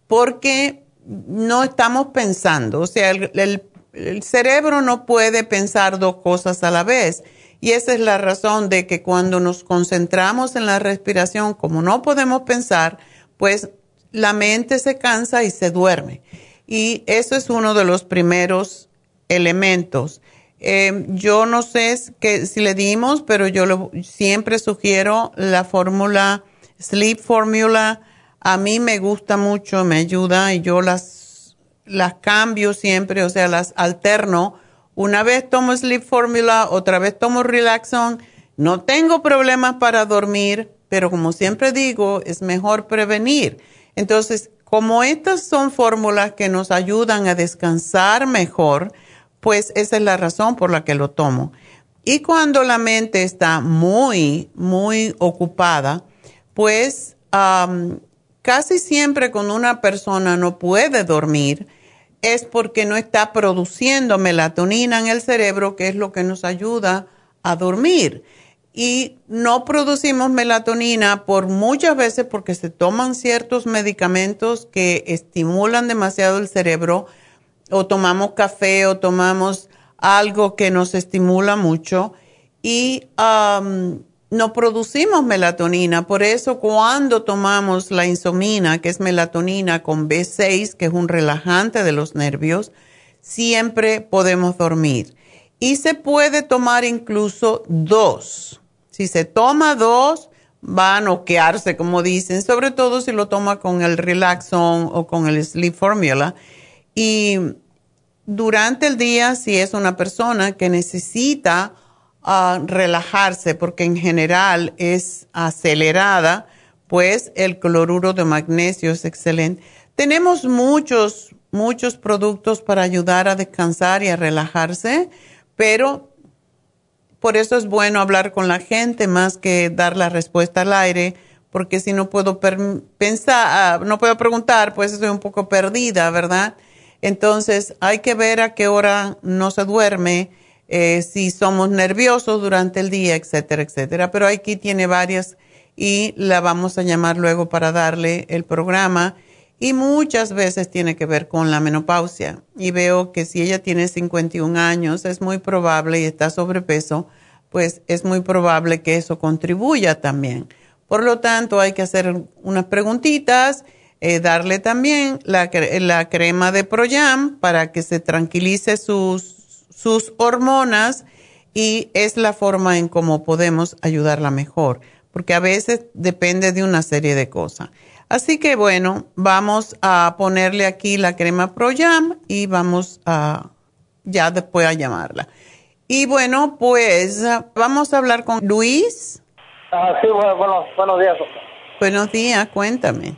porque no estamos pensando. O sea, el cerebro no puede pensar dos cosas a la vez. Y esa es la razón de que cuando nos concentramos en la respiración, como no podemos pensar, pues la mente se cansa y se duerme. Y eso es uno de los primeros elementos. Eh, yo no sé que si le dimos, pero yo siempre sugiero la fórmula Sleep Formula. A mí me gusta mucho, me ayuda y yo las, las cambio siempre, o sea, las alterno. Una vez tomo Sleep Formula, otra vez tomo Relaxon. No tengo problemas para dormir, pero como siempre digo, es mejor prevenir. Entonces, como estas son fórmulas que nos ayudan a descansar mejor, pues esa es la razón por la que lo tomo. Y cuando la mente está muy, muy ocupada, pues casi siempre cuando una persona no puede dormir, es porque no está produciendo melatonina en el cerebro, que es lo que nos ayuda a dormir. Y no producimos melatonina por muchas veces porque se toman ciertos medicamentos que estimulan demasiado el cerebro, o tomamos café o tomamos algo que nos estimula mucho y no producimos melatonina. Por eso cuando tomamos la insomina, que es melatonina con B6, que es un relajante de los nervios, siempre podemos dormir. Y se puede tomar incluso dos. Si se toma dos, va a noquearse, como dicen, sobre todo si lo toma con el Relaxon o con el Sleep Formula. Y durante el día, si es una persona que necesita a relajarse porque en general es acelerada, pues el cloruro de magnesio es excelente. Tenemos muchos, muchos productos para ayudar a descansar y a relajarse, pero por eso es bueno hablar con la gente más que dar la respuesta al aire, porque si no puedo pensar, ah, no puedo preguntar, pues estoy un poco perdida, ¿verdad? Entonces hay que ver a qué hora no se duerme eh, si somos nerviosos durante el día, etcétera, etcétera. Pero aquí tiene varias y la vamos a llamar luego para darle el programa. Y muchas veces tiene que ver con la menopausia. Y veo que si ella tiene 51 años, es muy probable y está sobrepeso, pues es muy probable que eso contribuya también. Por lo tanto, hay que hacer unas preguntitas, eh, darle también la, crema de Proyam para que se tranquilice sus hormonas y es la forma en cómo podemos ayudarla mejor, porque a veces depende de una serie de cosas. Así que bueno, vamos a ponerle aquí la crema ProYam y vamos a ya después a llamarla. Y bueno, pues vamos a hablar con Luis. Ah, sí, bueno, buenos días. Buenos días, cuéntame.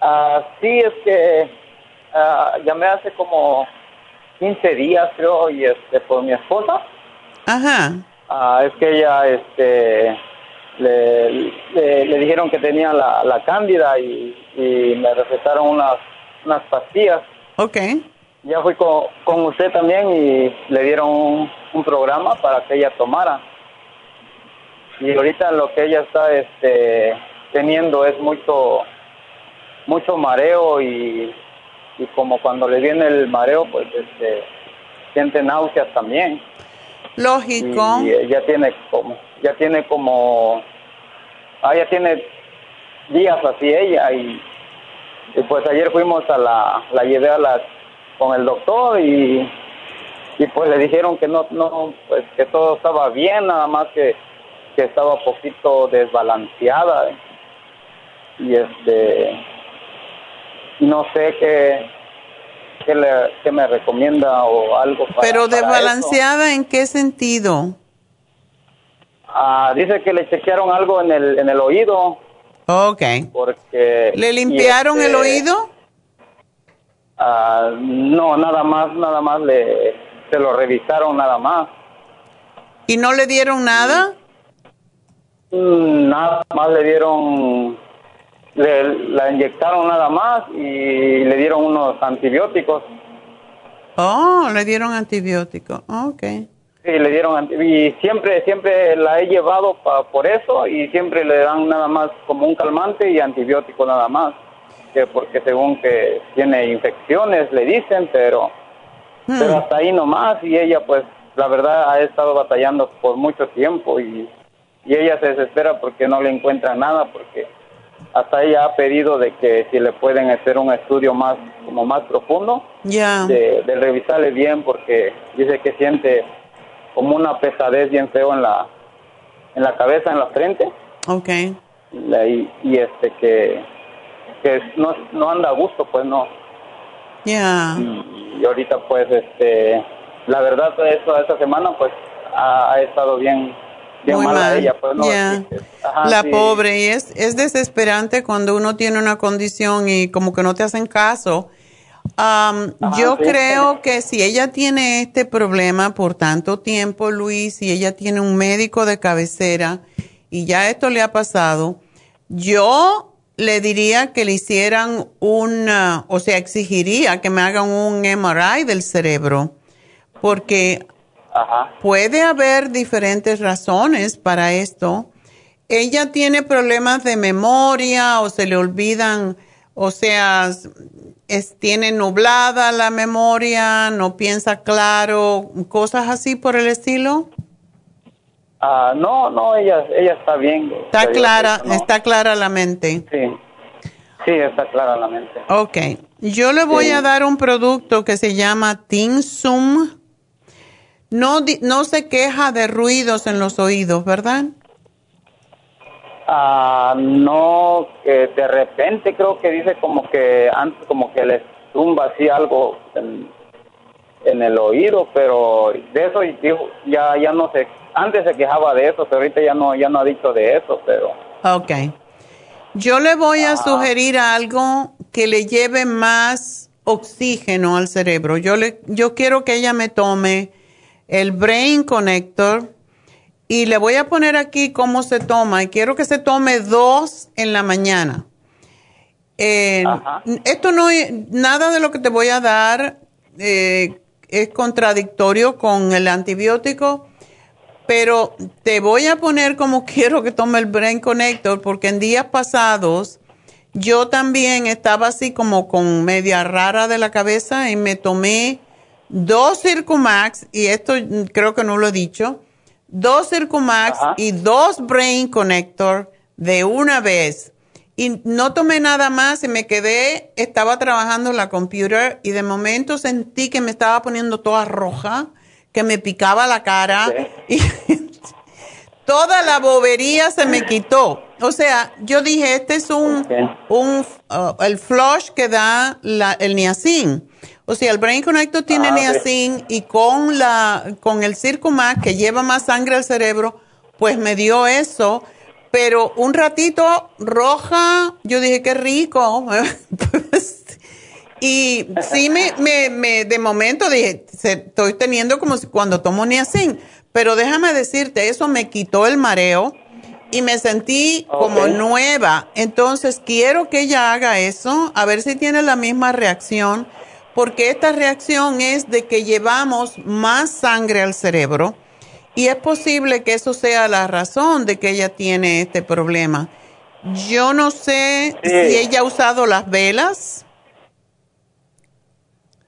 Ah, sí, es que ah, llamé hace como 15 días, creo, y este, por mi esposa. Ajá. Ah, es que ella, este, le, le, dijeron que tenía la, la cándida y, me recetaron unas, unas pastillas. Ok. Ya fui con, con usted también y le dieron un, un, programa para que ella tomara. Y ahorita lo que ella está este, teniendo es mucho, mucho mareo y y como cuando le viene el mareo, pues este, siente náuseas también. Lógico. Y, ya tiene como, ya tiene como, ah, ya tiene días así ella y, pues ayer fuimos a la, la llevé a la, con el doctor y, y pues le dijeron que no, no, pues que todo estaba bien, nada más que, que estaba poquito desbalanceada. Y este, no sé qué, qué, le, me recomienda o algo. Para, Pero desbalanceada en qué sentido? Ah, dice que le chequearon algo en el, en el oído. Ok. Porque... ¿Le limpiaron el este, oído? Ah, no, nada más, nada más le, se lo revisaron nada más. ¿Y no le dieron nada? Mm, nada más le dieron le, la inyectaron nada más y le dieron unos antibióticos. Oh, le dieron antibióticos, ok. Sí, le dieron y siempre siempre la he llevado por eso y siempre le dan nada más como un calmante y antibiótico nada más, que porque según que tiene infecciones le dicen, pero hmm. pero hasta ahí nomás y ella pues la verdad ha estado batallando por mucho tiempo y, y ella se desespera porque no le encuentra nada porque hasta ella ha pedido de que si le pueden hacer un estudio más como más profundo de, revisarle bien porque dice que siente como una pesadez bien feo en la en la cabeza en la frente. Okay y, y este que que no, no anda a gusto pues no. Ya. Y, ahorita pues este la verdad eso esta semana pues ha estado bien muy mal. Pues, la pobre, y es, es desesperante cuando uno tiene una condición y como que no te hacen caso. yo creo que si ella tiene este problema por tanto tiempo, Luis, y ella tiene un médico de cabecera y ya esto le ha pasado, yo le diría que le hicieran un, o sea, exigiría que me hagan un MRI del cerebro, porque puede haber diferentes razones para esto. Ella tiene problemas de memoria o se le olvidan, o sea, es, tiene nublada la memoria, no piensa claro, cosas así por el estilo. Ah, no, no, ella, ella está bien. Está clara, está clara la mente. Sí, sí, está clara la mente. Ok, yo le voy a dar un producto que se llama Tinsum. No, no se queja de ruidos en los oídos, ¿verdad? Ah, no, que de repente creo que dice como que antes como que le tumba así algo en, en el oído, pero de eso dijo, ya ya no sé antes se quejaba de eso, pero ahorita ya no, ya no ha dicho de eso, pero... Ok. Yo le voy a sugerir algo que le lleve más oxígeno al cerebro. Yo, le, yo quiero que ella me tome el Brain Connector y le voy a poner aquí cómo se toma. Y quiero que se tome dos en la mañana. esto no es, nada de lo que te voy a dar eh, es contradictorio con el antibiótico pero te voy a poner como quiero que tome el Brain Connector porque en días pasados yo también estaba así como con media rara de la cabeza y me tomé dos Circumax y esto creo que no lo he dicho, dos Circumax y dos Brain Connector de una vez. Y no tomé nada más y me quedé, estaba trabajando en la computer y de momento sentí que me estaba poniendo toda roja que me picaba la cara y toda la bobería se me quitó. O sea, yo dije, este es un, un uh, el flush que da la, el niacin. O sea, el Brain Connector tiene ah, niacin y con la con el Circumax que lleva más sangre al cerebro, pues me dio eso. Pero un ratito roja, yo dije, qué rico. Y sí, me, me, me, de momento dije, estoy teniendo como si cuando tomo niacin. Pero déjame decirte, eso me quitó el mareo y me sentí como nueva. Entonces quiero que ella haga eso, a ver si tiene la misma reacción, porque esta reacción es de que llevamos más sangre al cerebro y es posible que eso sea la razón de que ella tiene este problema. Yo no sé si ella ha usado las velas.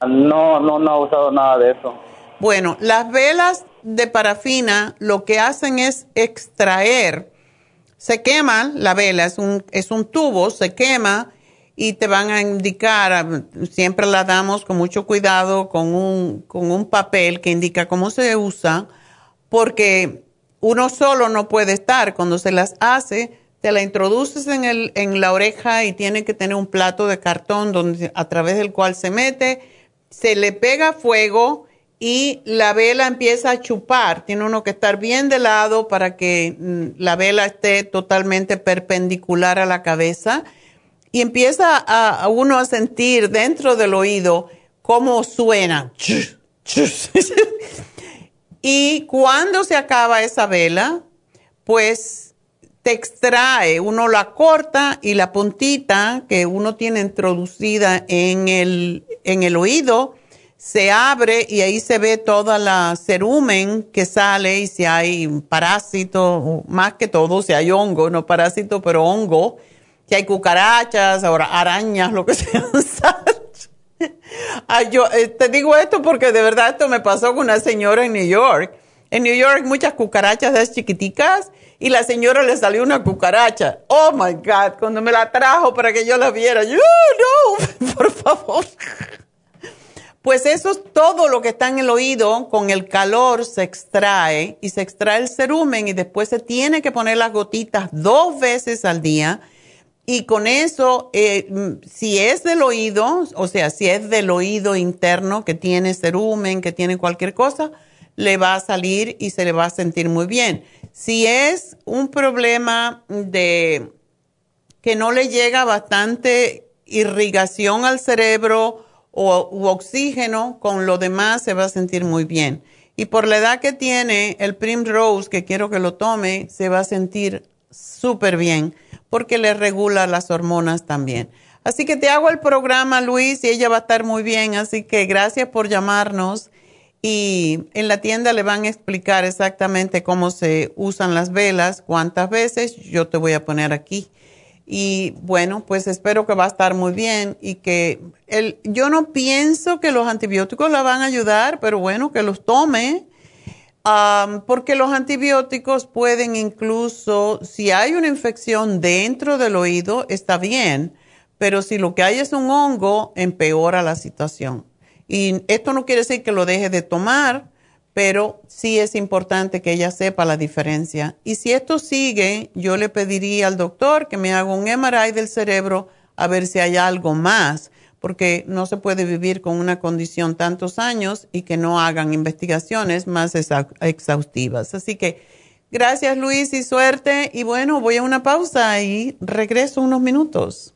No, no, no ha usado nada de eso. Bueno, las velas de parafina lo que hacen es extraer, se quema la vela, es un, es un tubo, se quema y te van a indicar, siempre la damos con mucho cuidado con un, con un papel que indica cómo se usa, porque uno solo no puede estar, cuando se las hace, te la introduces en, el, en la oreja y tiene que tener un plato de cartón donde, a través del cual se mete se le pega fuego y la vela empieza a chupar. Tiene uno que estar bien de lado para que mm, la vela esté totalmente perpendicular a la cabeza y empieza a, uno a sentir dentro del oído cómo suena. y cuando se acaba esa vela, pues te extrae, uno la corta y la puntita que uno tiene introducida en el, en el oído se abre y ahí se ve toda la cerumen que sale y si hay parásito, más que todo, si hay hongo, no parásito, pero hongo, si hay cucarachas, ahora arañas, lo que sea. yo eh, te digo esto porque de verdad esto me pasó con una señora en New York. En New York muchas cucarachas de chiquiticas y la señora le salió una cucaracha. Oh my God, cuando me la trajo para que yo la viera, yo, no, por favor. Pues eso es todo lo que está en el oído, con el calor se extrae y se extrae el cerumen y después se tiene que poner las gotitas dos veces al día. Y con eso, eh, si es del oído, o sea, si es del oído interno que tiene cerumen, que tiene cualquier cosa, le va a salir y se le va a sentir muy bien. Si es un problema de que no le llega bastante irrigación al cerebro o u oxígeno, con lo demás se va a sentir muy bien. Y por la edad que tiene el Primrose, que quiero que lo tome, se va a sentir súper bien porque le regula las hormonas también. Así que te hago el programa, Luis, y ella va a estar muy bien. Así que gracias por llamarnos. Y en la tienda le van a explicar exactamente cómo se usan las velas, cuántas veces. Yo te voy a poner aquí. Y bueno, pues espero que va a estar muy bien y que el, yo no pienso que los antibióticos la van a ayudar, pero bueno, que los tome, porque los antibióticos pueden incluso, si hay una infección dentro del oído, está bien, pero si lo que hay es un hongo, empeora la situación. Y esto no quiere decir que lo deje de tomar, pero sí es importante que ella sepa la diferencia. Y si esto sigue, yo le pediría al doctor que me haga un MRI del cerebro a ver si hay algo más, porque no se puede vivir con una condición tantos años y que no hagan investigaciones más exhaustivas. Así que gracias Luis y suerte. Y bueno, voy a una pausa y regreso unos minutos.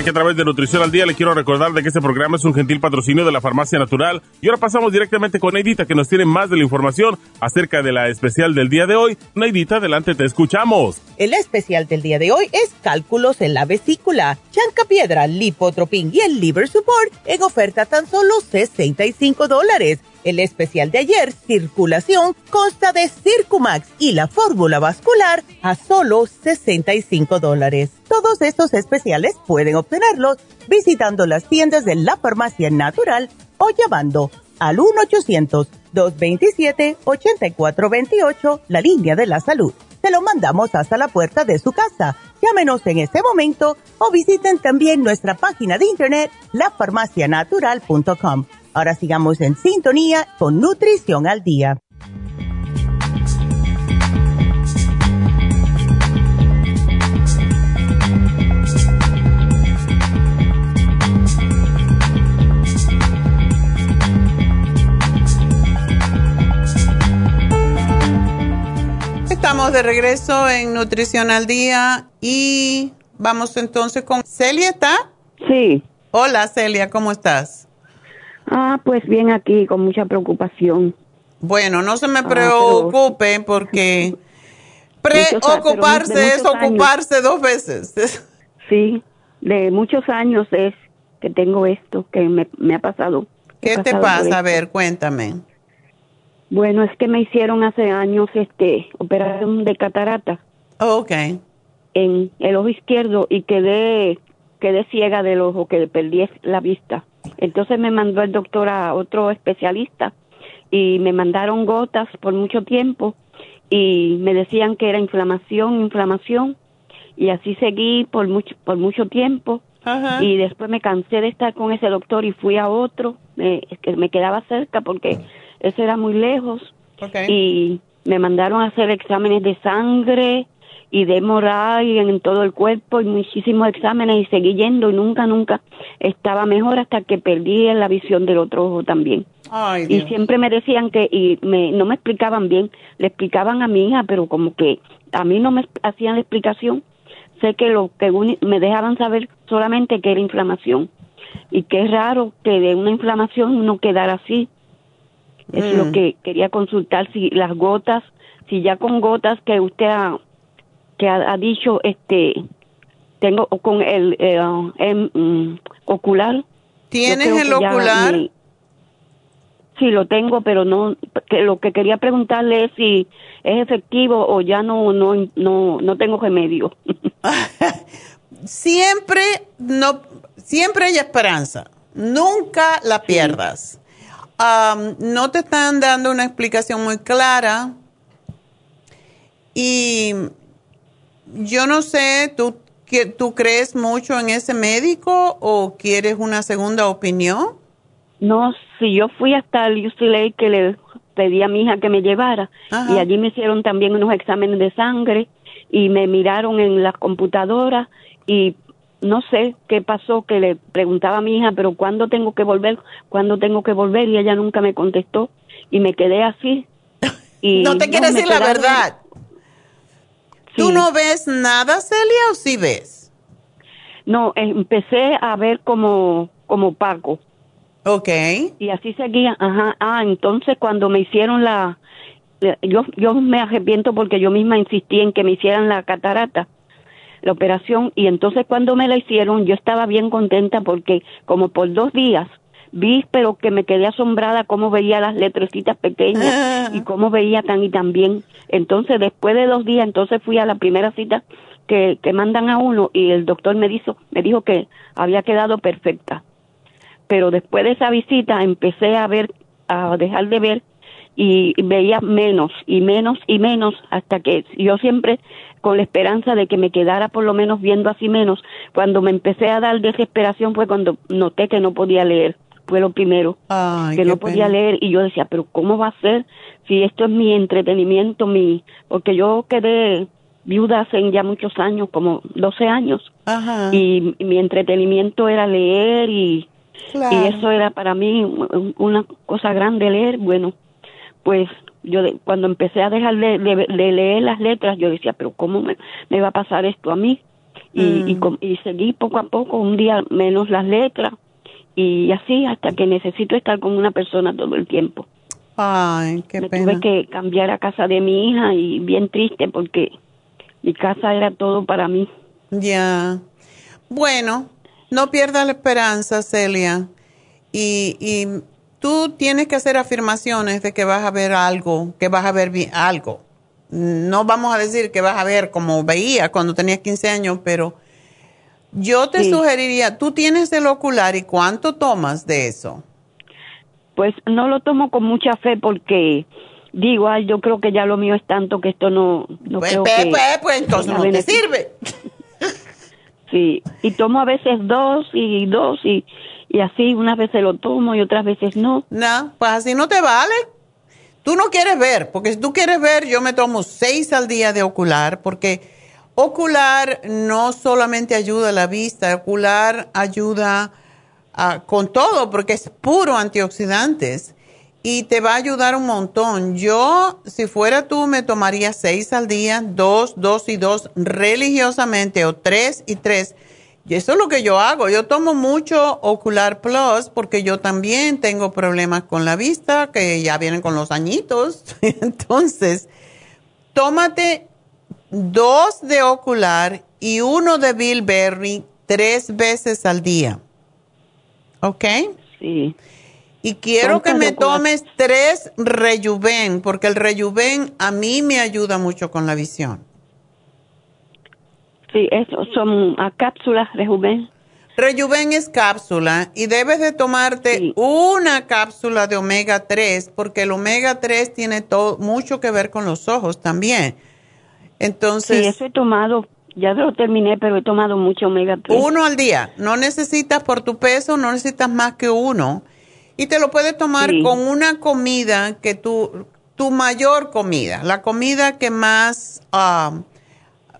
Aquí a través de Nutrición al Día le quiero recordar de que este programa es un gentil patrocinio de la Farmacia Natural. Y ahora pasamos directamente con Neidita que nos tiene más de la información acerca de la especial del día de hoy. Neidita, adelante, te escuchamos. El especial del día de hoy es cálculos en la vesícula, chanca piedra, lipotropin y el liver support en oferta tan solo 65 dólares. El especial de ayer, circulación, consta de Circumax y la fórmula vascular a solo 65 dólares. Todos estos especiales pueden obtenerlos visitando las tiendas de la farmacia natural o llamando al 1-800-227-8428, la línea de la salud. Se lo mandamos hasta la puerta de su casa. Llámenos en este momento o visiten también nuestra página de internet, lafarmacianatural.com. Ahora sigamos en sintonía con Nutrición al Día. Estamos de regreso en Nutrición al Día y vamos entonces con Celia, ¿está? Sí. Hola Celia, ¿cómo estás? Ah, pues bien aquí, con mucha preocupación. Bueno, no se me ah, preocupe porque preocuparse es ocuparse dos veces. Sí, de muchos años es que tengo esto, que me, ha pasado. ¿Qué te pasa? A ver, cuéntame. Bueno, es que me hicieron hace años este operación de catarata. Oh, ok. En el ojo izquierdo y quedé quedé ciega del ojo, que perdí la vista. Entonces me mandó el doctor a otro especialista y me mandaron gotas por mucho tiempo y me decían que era inflamación, inflamación. Y así seguí por mucho por mucho tiempo. Y después me cansé de estar con ese doctor y fui a otro que me quedaba cerca porque ese era muy lejos. Y me mandaron a hacer exámenes de sangre y de y en todo el cuerpo y muchísimos exámenes y seguí yendo y nunca, nunca estaba mejor hasta que perdí la visión del otro ojo también. y siempre me decían que, y me, no me explicaban bien, le explicaban a mi hija, pero como que a mí no me hacían la explicación. sé que lo que me dejaban saber solamente que era inflamación y que es raro que de una inflamación uno quedara así. Es lo Mm. que quería consultar si las gotas, si ya con gotas que usted ha, que ha, ha dicho, este, tengo con el, eh, em, mm, ocular. ¿Tienes el ocular? mi- sí, lo tengo, pero no, que lo que quería preguntarle es si es efectivo o ya no, no, no, no tengo remedio. siempre no siempre hay esperanza nunca la pierdas Am, no te están dando una explicación muy clara y yo no sé tú que- tú crees mucho en ese médico o quieres una segunda opinión No, si yo fui hasta el UCLA que le pedí a mi hija que me llevara Ajá. y allí me hicieron también unos exámenes de sangre y me miraron en la computadora y no sé qué pasó que le preguntaba a mi hija, pero ¿cuándo tengo que volver? ¿Cuándo tengo que volver? Y ella nunca me contestó y me quedé así. Y no te quiere decir la verdad tú Sí. no ves nada Celia o sí ves No, empecé a ver como como Paco. Ok. Y así seguía, ajá. Ah, entonces cuando me hicieron la yo yo me arrepiento porque yo misma insistí en que me hicieran la catarata, la operación y entonces cuando me la hicieron yo estaba bien contenta porque como por dos días vi pero que me quedé asombrada cómo veía las letrecitas pequeñas y cómo veía tan y tan bien. Entonces después de dos días entonces fui a la primera cita que, que mandan a uno y el doctor me dijo, me dijo que había quedado perfecta. Pero después de esa visita empecé a ver, a dejar de ver y veía menos y menos y menos hasta que yo siempre con la esperanza de que me quedara por lo menos viendo así menos, cuando me empecé a dar desesperación fue cuando noté que no podía leer, fue lo primero, Ay, que no podía pena. leer y yo decía, pero ¿cómo va a ser si esto es mi entretenimiento, mi, porque yo quedé viuda hace ya muchos años, como 12 años, Ajá. y mi entretenimiento era leer y, Claro. y eso era para mí un- una cosa grande leer. Bueno, pues yo de- cuando empecé a dejar de, de- de leer las letras, yo decía, pero ¿cómo me, me va a pasar esto a mí? Y, Mm. y, y seguí poco a poco, un día menos las letras, y así hasta que necesito estar con una persona todo el tiempo. Ay, qué me pena. tuve que cambiar a casa de mi hija y bien triste porque mi casa era todo para mí. Ya. Bueno, no pierdas la esperanza, Celia. Y, y tú tienes que hacer afirmaciones de que vas a ver algo, que vas a ver algo. No vamos a decir que vas a ver como veía cuando tenías 15 años, pero yo te Sí. sugeriría, tú tienes el ocular y cuánto tomas de eso. Pues no lo tomo con mucha fe porque digo, ay, yo creo que ya lo mío es tanto que esto no, no Pues, creo pues, que pues, pues, entonces no te sirve. Sí, y tomo a veces dos y dos y, y así, unas veces lo tomo y otras veces no. No, pues así no te vale. Tú no quieres ver, porque si tú quieres ver, yo me tomo seis al día de ocular, porque ocular no solamente ayuda a la vista, ocular ayuda con todo, porque es puro antioxidantes y te va a ayudar un montón. Yo, si fuera tú, me tomaría seis al día, dos, dos y dos religiosamente, o tres y tres. Y eso es lo que yo hago. Yo tomo mucho Ocular Plus porque yo también tengo problemas con la vista que ya vienen con los añitos. Entonces, tómate dos de Ocular y uno de Bilberry tres veces al día. ¿Ok? Sí. Y quiero que ¿Cuántas me tomes tres Rejuven porque el Rejuven a mí me ayuda mucho con la visión. Sí, eso son cápsulas, rejuven. Rejuven es cápsula y debes de tomarte una cápsula de omega 3 porque el omega 3 tiene todo, mucho que ver con los ojos también. Entonces, Sí, eso he tomado, ya lo terminé, pero he tomado mucho omega 3. uno al día. No necesitas por tu peso, no necesitas más que uno. Y te lo puedes tomar Sí. con una comida que tu, tu mayor comida, la comida que más, ah,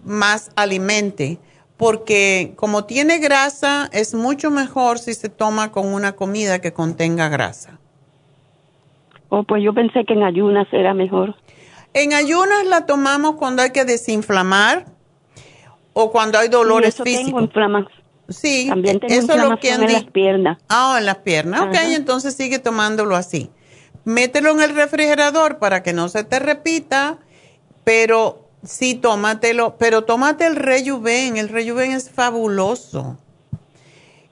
más alimente. Porque como tiene grasa, es mucho mejor si se toma con una comida que contenga grasa. Oh, pues yo pensé que en ayunas era mejor. En ayunas la tomamos cuando hay que desinflamar o cuando hay dolores eso físicos. Tengo sí, también tengo eso es lo que en las piernas. Ah, en las piernas. Ok, entonces sigue tomándolo así. Mételo en el refrigerador para que no se te repita, pero sí, tómatelo, pero tómate el Rejuven, el Rejuven es fabuloso.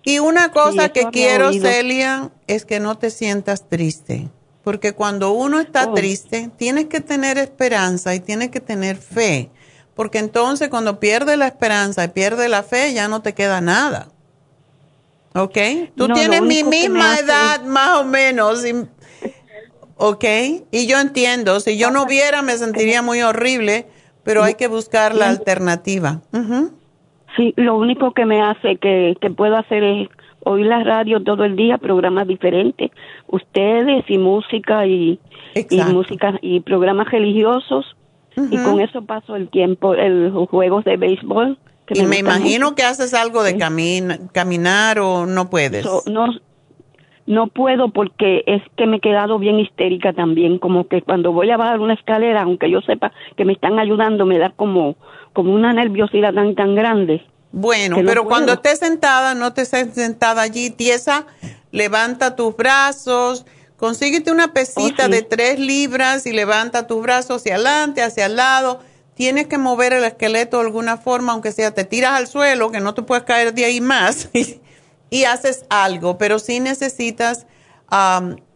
Y una cosa que quiero, Celia, es que no te sientas triste, porque cuando uno está oh. triste, tienes que tener esperanza y tienes que tener fe, porque entonces cuando pierde la esperanza y pierde la fe, ya no te queda nada. ¿Ok? Tú tienes mi misma edad, más o menos. ¿Ok? Y yo entiendo, si yo no viera me sentiría muy horrible, pero hay que buscar la alternativa. Sí, lo único que me hace que, que puedo hacer es oír la radio todo el día, programas diferentes, ustedes y música y, y música y programas religiosos y con eso paso el tiempo, el, los juegos de béisbol. y me, imagino que haces algo de caminar o no puedes. no, no puedo porque es que me he quedado bien histérica también, como que cuando voy a bajar una escalera, aunque yo sepa que me están ayudando, me da como como una nerviosidad tan, tan grande. Bueno, pero cuando estés sentada, no te estés sentada allí tiesa, levanta tus brazos, consíguete una pesita oh, de tres libras y levanta tus brazos hacia adelante, hacia el lado. Tienes que mover el esqueleto de alguna forma, aunque sea te tiras al suelo, que no te puedes caer de ahí más, y haces algo, pero si necesitas,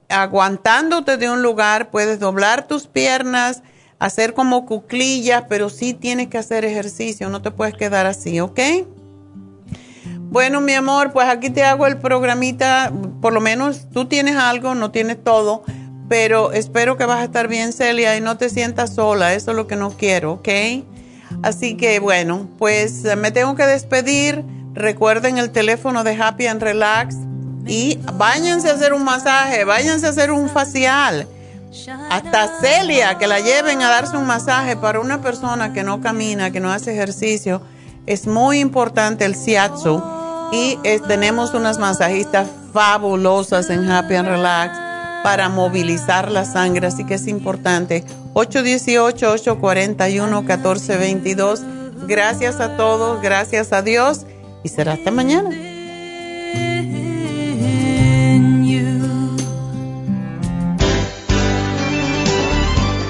aguantándote de un lugar, puedes doblar tus piernas, hacer como cuclillas, pero sí tienes que hacer ejercicio, no te puedes quedar así, ¿ok? Bueno, mi amor, pues aquí te hago el programita, por lo menos tú tienes algo, no tienes todo, pero espero que vas a estar bien, Celia, y no te sientas sola, eso es lo que no quiero, ¿ok? Así que bueno, pues me tengo que despedir. Recuerden el teléfono de Happy and Relax y váyanse a hacer un masaje, váyanse a hacer un facial hasta Celia, que la lleven a darse un masaje para una persona que no camina, que no hace ejercicio. Es muy importante el shiatsu. Y tenemos unas masajistas fabulosas en Happy and Relax para movilizar la sangre, así que es importante. 818-841-1422. Gracias a todos, gracias a Dios y será hasta mañana.